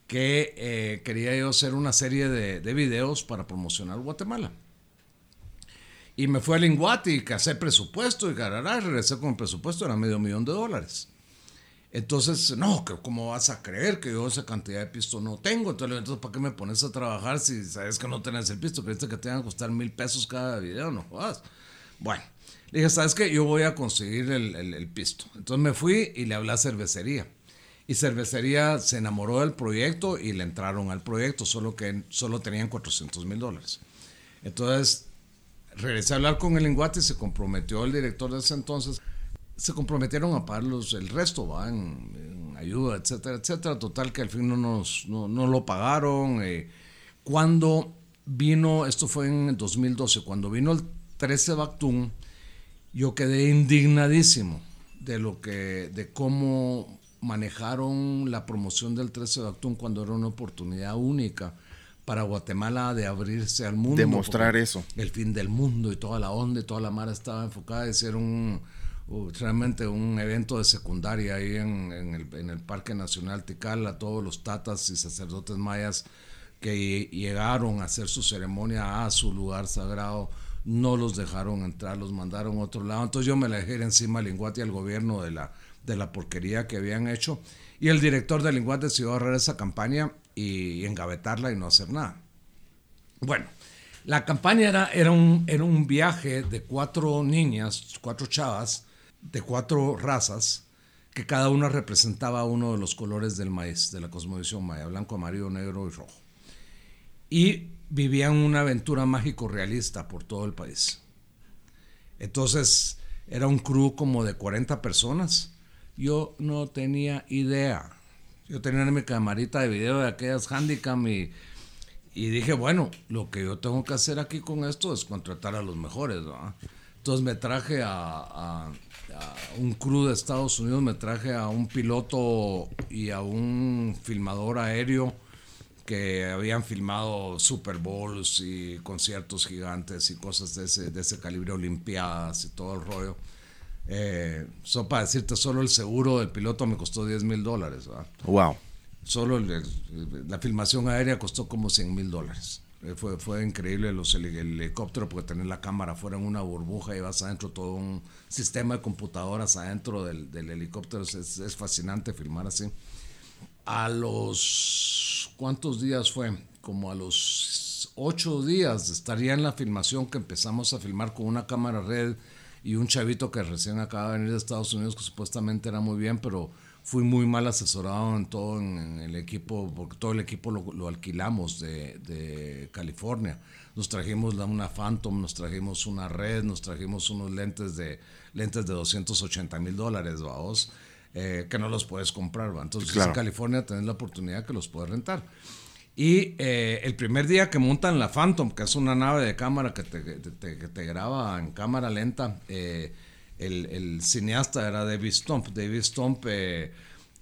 que eh, quería yo hacer una serie de, de videos para promocionar Guatemala. Y me fui al Inguati, que hacer presupuesto y garará, regresé con el presupuesto, era medio millón de dólares. Entonces, no, ¿cómo vas a creer que yo esa cantidad de pisto no tengo? Entonces, entonces, ¿para qué me pones a trabajar si sabes que no tenés el pisto? ¿Crees que te van a costar mil pesos cada video? No jodas. Bueno, le dije, ¿sabes qué? Yo voy a conseguir el, el- el pisto. Entonces me fui y le hablé a cervecería. Y cervecería se enamoró del proyecto y le entraron al proyecto, solo que solo tenían 400 mil dólares. Entonces, regresé a hablar con el Inguati, se comprometió el director de ese entonces, se comprometieron a pagar los- el resto, ¿va? En, ayuda, etcétera, etcétera. Total que al fin no, nos, no, no lo pagaron. eh. Cuando vino, esto fue en 2012, cuando vino el 13 Bactún, yo quedé indignadísimo de lo que, de cómo manejaron la promoción del 13 de cuando era una oportunidad única para Guatemala de abrirse al mundo. Demostrar eso. El fin del mundo y toda la onda y toda la mara estaba enfocada en ser un, uh, realmente un evento de secundaria ahí en, en el, en el Parque Nacional Tikal, a todos los tatas y sacerdotes mayas que llegaron a hacer su ceremonia a su lugar sagrado, no los dejaron entrar, los mandaron a otro lado. Entonces yo me la dejé encima al Linguati al gobierno de la, de la porquería que habían hecho. Y el director del Linguati decidió agarrar esa campaña y engavetarla y no hacer nada. Bueno, la campaña era, era, un, era un viaje de cuatro niñas, cuatro chavas, de cuatro razas, que cada una representaba uno de los colores del maíz, de la cosmovisión maya, blanco, amarillo, negro y rojo. Y vivían una aventura mágico realista por todo el país. Entonces, era un crew como de 40 personas. Yo no tenía idea. Yo tenía mi camarita de video de aquellas Handicam y, dije, bueno, lo que yo tengo que hacer aquí con esto es contratar a los mejores. Entonces me traje a, a- a un crew de Estados Unidos, me traje a un piloto y a un filmador aéreo que habían filmado Super Bowls y conciertos gigantes y cosas de ese, de ese calibre, Olimpiadas y todo el rollo. Eh, so, para decirte, solo el seguro del piloto me costó 10 mil dólares. Wow. Solo el- el- la filmación aérea costó como 100 mil dólares. Eh, Fue, fue increíble los, el, helicóptero porque tener la cámara fuera en una burbuja y vas adentro todo un sistema de computadoras adentro del, del helicóptero. Es, es- es fascinante filmar así. A los... ¿Cuántos días fue? Como a los ocho días estaría en la filmación que empezamos a filmar con una cámara red y un chavito que recién acaba de venir de Estados Unidos que supuestamente era muy bien, pero fui muy mal asesorado en todo en, en el equipo, porque todo el equipo lo, lo alquilamos de, de California. Nos trajimos la- una Phantom, nos trajimos una red, nos trajimos unos lentes de lentes de 280 mil dólares, vamos, eh, que no los puedes comprar, ¿va? Entonces Claro. en California tenés la oportunidad que los puedes rentar. Y eh, el primer día que montan la Phantom, que es una nave de cámara que te, te- que te graba en cámara lenta, eh, el, el cineasta era David Stump. David Stump, eh,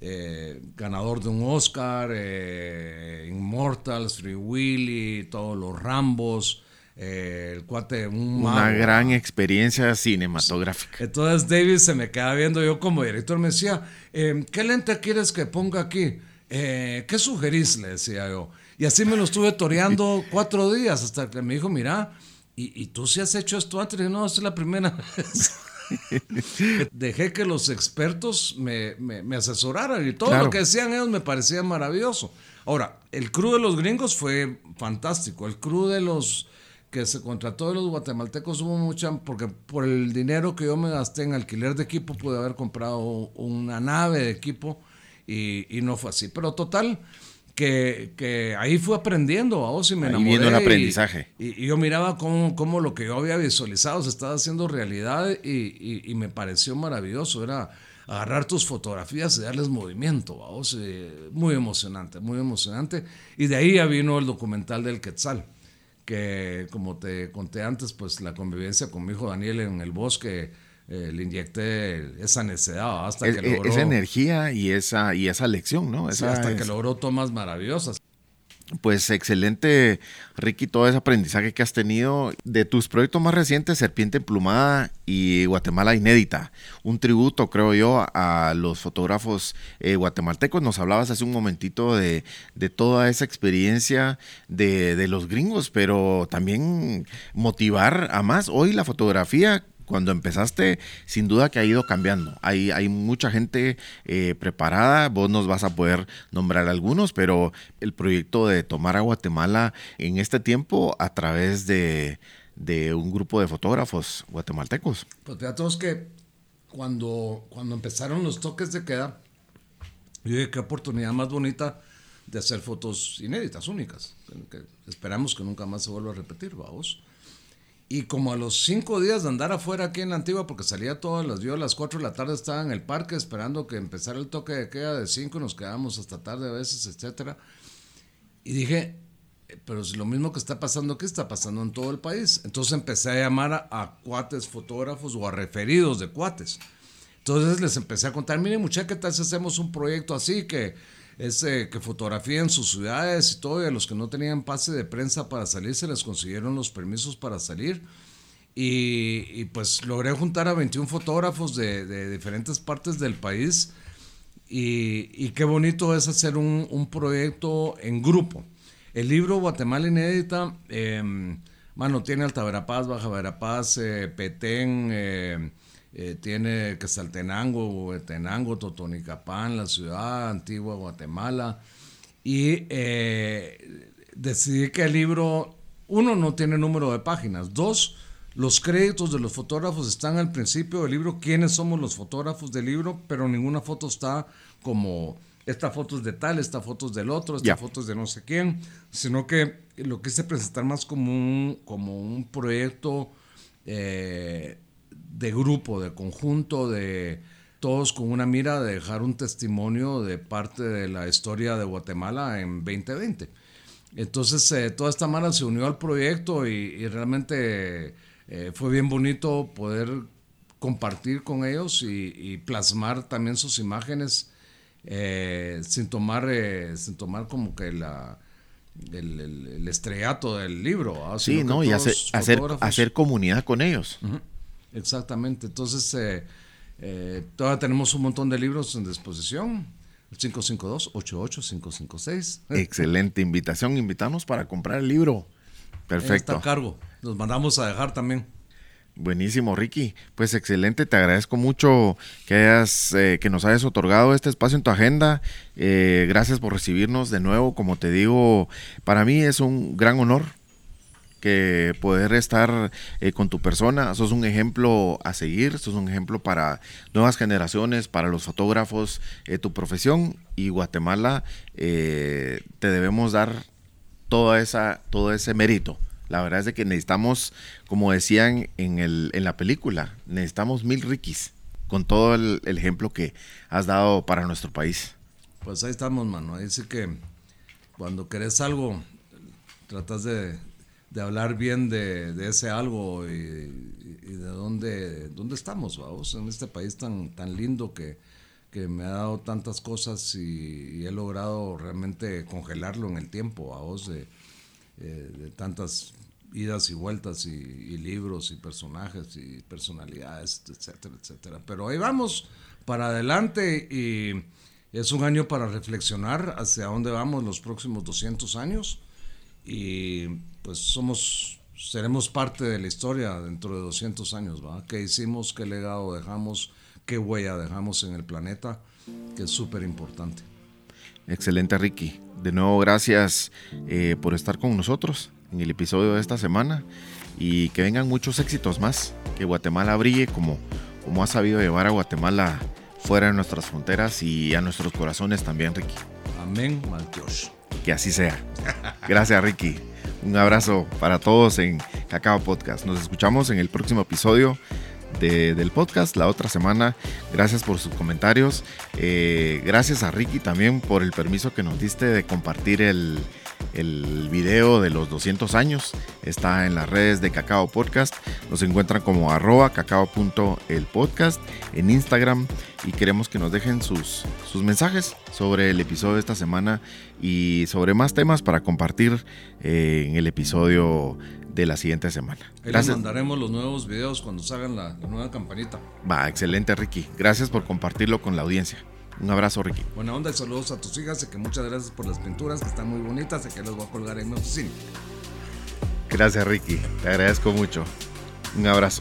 eh, ganador de un Oscar, eh, Immortals, Free Willy, todos los Rambos, eh, el cuate, un Una mago, gran experiencia cinematográfica. entonces David se me queda viendo, yo como director me decía, eh, ¿qué lente quieres que ponga aquí? Eh, ¿Qué sugerís? Le decía yo. Y así me lo estuve *laughs* toreando cuatro días hasta que me dijo, mira, ¿y, y tú sí has hecho esto antes? Y yo, no, esta es la primera *laughs* vez. *laughs* Dejé que los expertos me, me- me asesoraran y todo Claro. lo que decían ellos me parecía maravilloso. Ahora, el crew de los gringos fue fantástico. El crew de los que se contrató de los guatemaltecos hubo mucha, porque por el dinero que yo me gasté en alquiler de equipo pude haber comprado una nave de equipo y, y no fue así. Pero total, que, que ahí fui aprendiendo, vamos, y me Ahí enamoré. el aprendizaje. y, y yo miraba cómo, cómo lo que yo había visualizado se estaba haciendo realidad y, y- y me pareció maravilloso. Era agarrar tus fotografías y darles movimiento, vamos, muy emocionante, muy emocionante. Y de ahí ya vino el documental del Quetzal, que como te conté antes, pues la convivencia con mi hijo Daniel en el bosque, eh, le inyecté esa necesidad hasta que logró... Esa energía y esa, y esa lección, ¿no? hasta que logró tomas maravillosas. Pues excelente, Ricky, todo ese aprendizaje que has tenido de tus proyectos más recientes, Serpiente Emplumada y Guatemala Inédita. Un tributo, creo yo, a los fotógrafos eh, guatemaltecos. Nos hablabas hace un momentito de, toda esa experiencia de, de los gringos, pero también motivar a más. Hoy la fotografía cuando empezaste, sin duda que ha ido cambiando. Hay, mucha gente eh, preparada, vos nos vas a poder nombrar algunos, pero el proyecto de tomar a Guatemala en este tiempo a través de, un grupo de fotógrafos guatemaltecos. Pues a todos que cuando, cuando empezaron los toques de queda, yo dije qué oportunidad más bonita de hacer fotos inéditas, únicas. Esperamos que nunca más se vuelva a repetir, vamos. Y como a los cinco días de andar afuera aquí en la antigua, porque salía todas las, yo a las cuatro de la tarde estaba en el parque esperando que empezara el toque de queda de cinco, nos quedábamos hasta tarde a veces, etcétera. Y dije, eh, pero si lo mismo que está pasando aquí está pasando en todo el país. Entonces empecé a llamar a, cuates fotógrafos o a referidos de cuates. Entonces les empecé a contar, miren muchachos, ¿qué tal si hacemos un proyecto así que es eh, que fotografíen sus ciudades y todo, y a los que no tenían pase de prensa para salir se les consiguieron los permisos para salir. Y, pues logré juntar a 21 fotógrafos de, diferentes partes del país. Y, qué bonito es hacer un, proyecto en grupo. El libro Guatemala Inédita, eh, mano, tiene Alta Verapaz, Baja Verapaz, eh, Petén, eh, tiene Quesaltenango, Huetenango, Totonicapán, la ciudad antigua Guatemala. Y eh, decidí que el libro, uno, no tiene número de páginas. Dos, los créditos de los fotógrafos están al principio del libro, quiénes somos los fotógrafos del libro, pero ninguna foto está como esta foto es de tal, esta foto es del otro, esta foto es de no sé quién, sino que lo quise presentar más como un, como un proyecto eh, de grupo, de conjunto, de todos con una mira de dejar un testimonio de parte de la historia de Guatemala en 2020. Entonces, eh, toda esta mara se unió al proyecto y, realmente eh, fue bien bonito poder compartir con ellos y, plasmar también sus imágenes eh, sin, tomar, sin tomar como que la, el, estrellato del libro. Sí, no, y hacer, hacer, comunidad con ellos. Exactamente. Entonces, eh, eh, todavía tenemos un montón de libros en disposición. El 552-88556. Excelente invitación. Invitamos para comprar el libro. Perfecto. Está a cargo. Nos mandamos a dejar también. Buenísimo, Ricky. Pues excelente, te agradezco mucho que, hayas, eh, que nos hayas otorgado este espacio en tu agenda. gracias por recibirnos de nuevo. Como te digo, para mí es un gran honor que poder estar eh, con tu persona, sos un ejemplo a seguir, sos un ejemplo para nuevas generaciones, para los fotógrafos, eh, tu profesión y Guatemala, eh, te debemos dar toda esa, todo ese mérito. La verdad es de que necesitamos, como decían en, el, en la película, necesitamos mil riquis con todo el, ejemplo que has dado para nuestro país. Pues ahí estamos, mano. Dice que cuando querés algo, tratas de, de hablar bien de, de ese algo y, de dónde, dónde estamos, vamos, en este país tan, tan lindo que, que me ha dado tantas cosas y, he logrado realmente congelarlo en el tiempo, vamos, de, eh, de tantas idas y vueltas y, libros y personajes y personalidades, etcétera, etcétera. Pero ahí vamos para adelante y es un año para reflexionar hacia dónde vamos los próximos 200 años y pues somos, seremos parte de la historia dentro de 200 años, ¿va? ¿Qué hicimos, qué legado dejamos, qué huella dejamos en el planeta? Que es súper importante. Excelente, Ricky. De nuevo, gracias eh, por estar con nosotros en el episodio de esta semana y que vengan muchos éxitos más, que Guatemala brille como, como ha sabido llevar a Guatemala fuera de nuestras fronteras y a nuestros corazones también, Ricky. Amén, Dios. Que así sea. Gracias, Ricky. Un abrazo para todos en Cacao Podcast. Nos escuchamos en el próximo episodio del podcast la otra semana. Gracias por sus comentarios. Eh, gracias a Ricky también por el permiso que nos diste de compartir el, el video de los 200 años. Está en las redes de Cacao Podcast. Nos encuentran como arroba cacao.elpodcast en Instagram y queremos que nos dejen sus, sus mensajes sobre el episodio de esta semana y sobre más temas para compartir eh, en el episodio de la siguiente semana. Gracias. Les mandaremos los nuevos videos cuando salgan la, la nueva campanita. Va, excelente Ricky. Gracias por compartirlo con la audiencia. Un abrazo, Ricky. Buena onda y saludos a tus hijas. y que muchas gracias por las pinturas que están muy bonitas y que las voy a colgar en mi oficina. Gracias, Ricky. Te agradezco mucho. Un abrazo.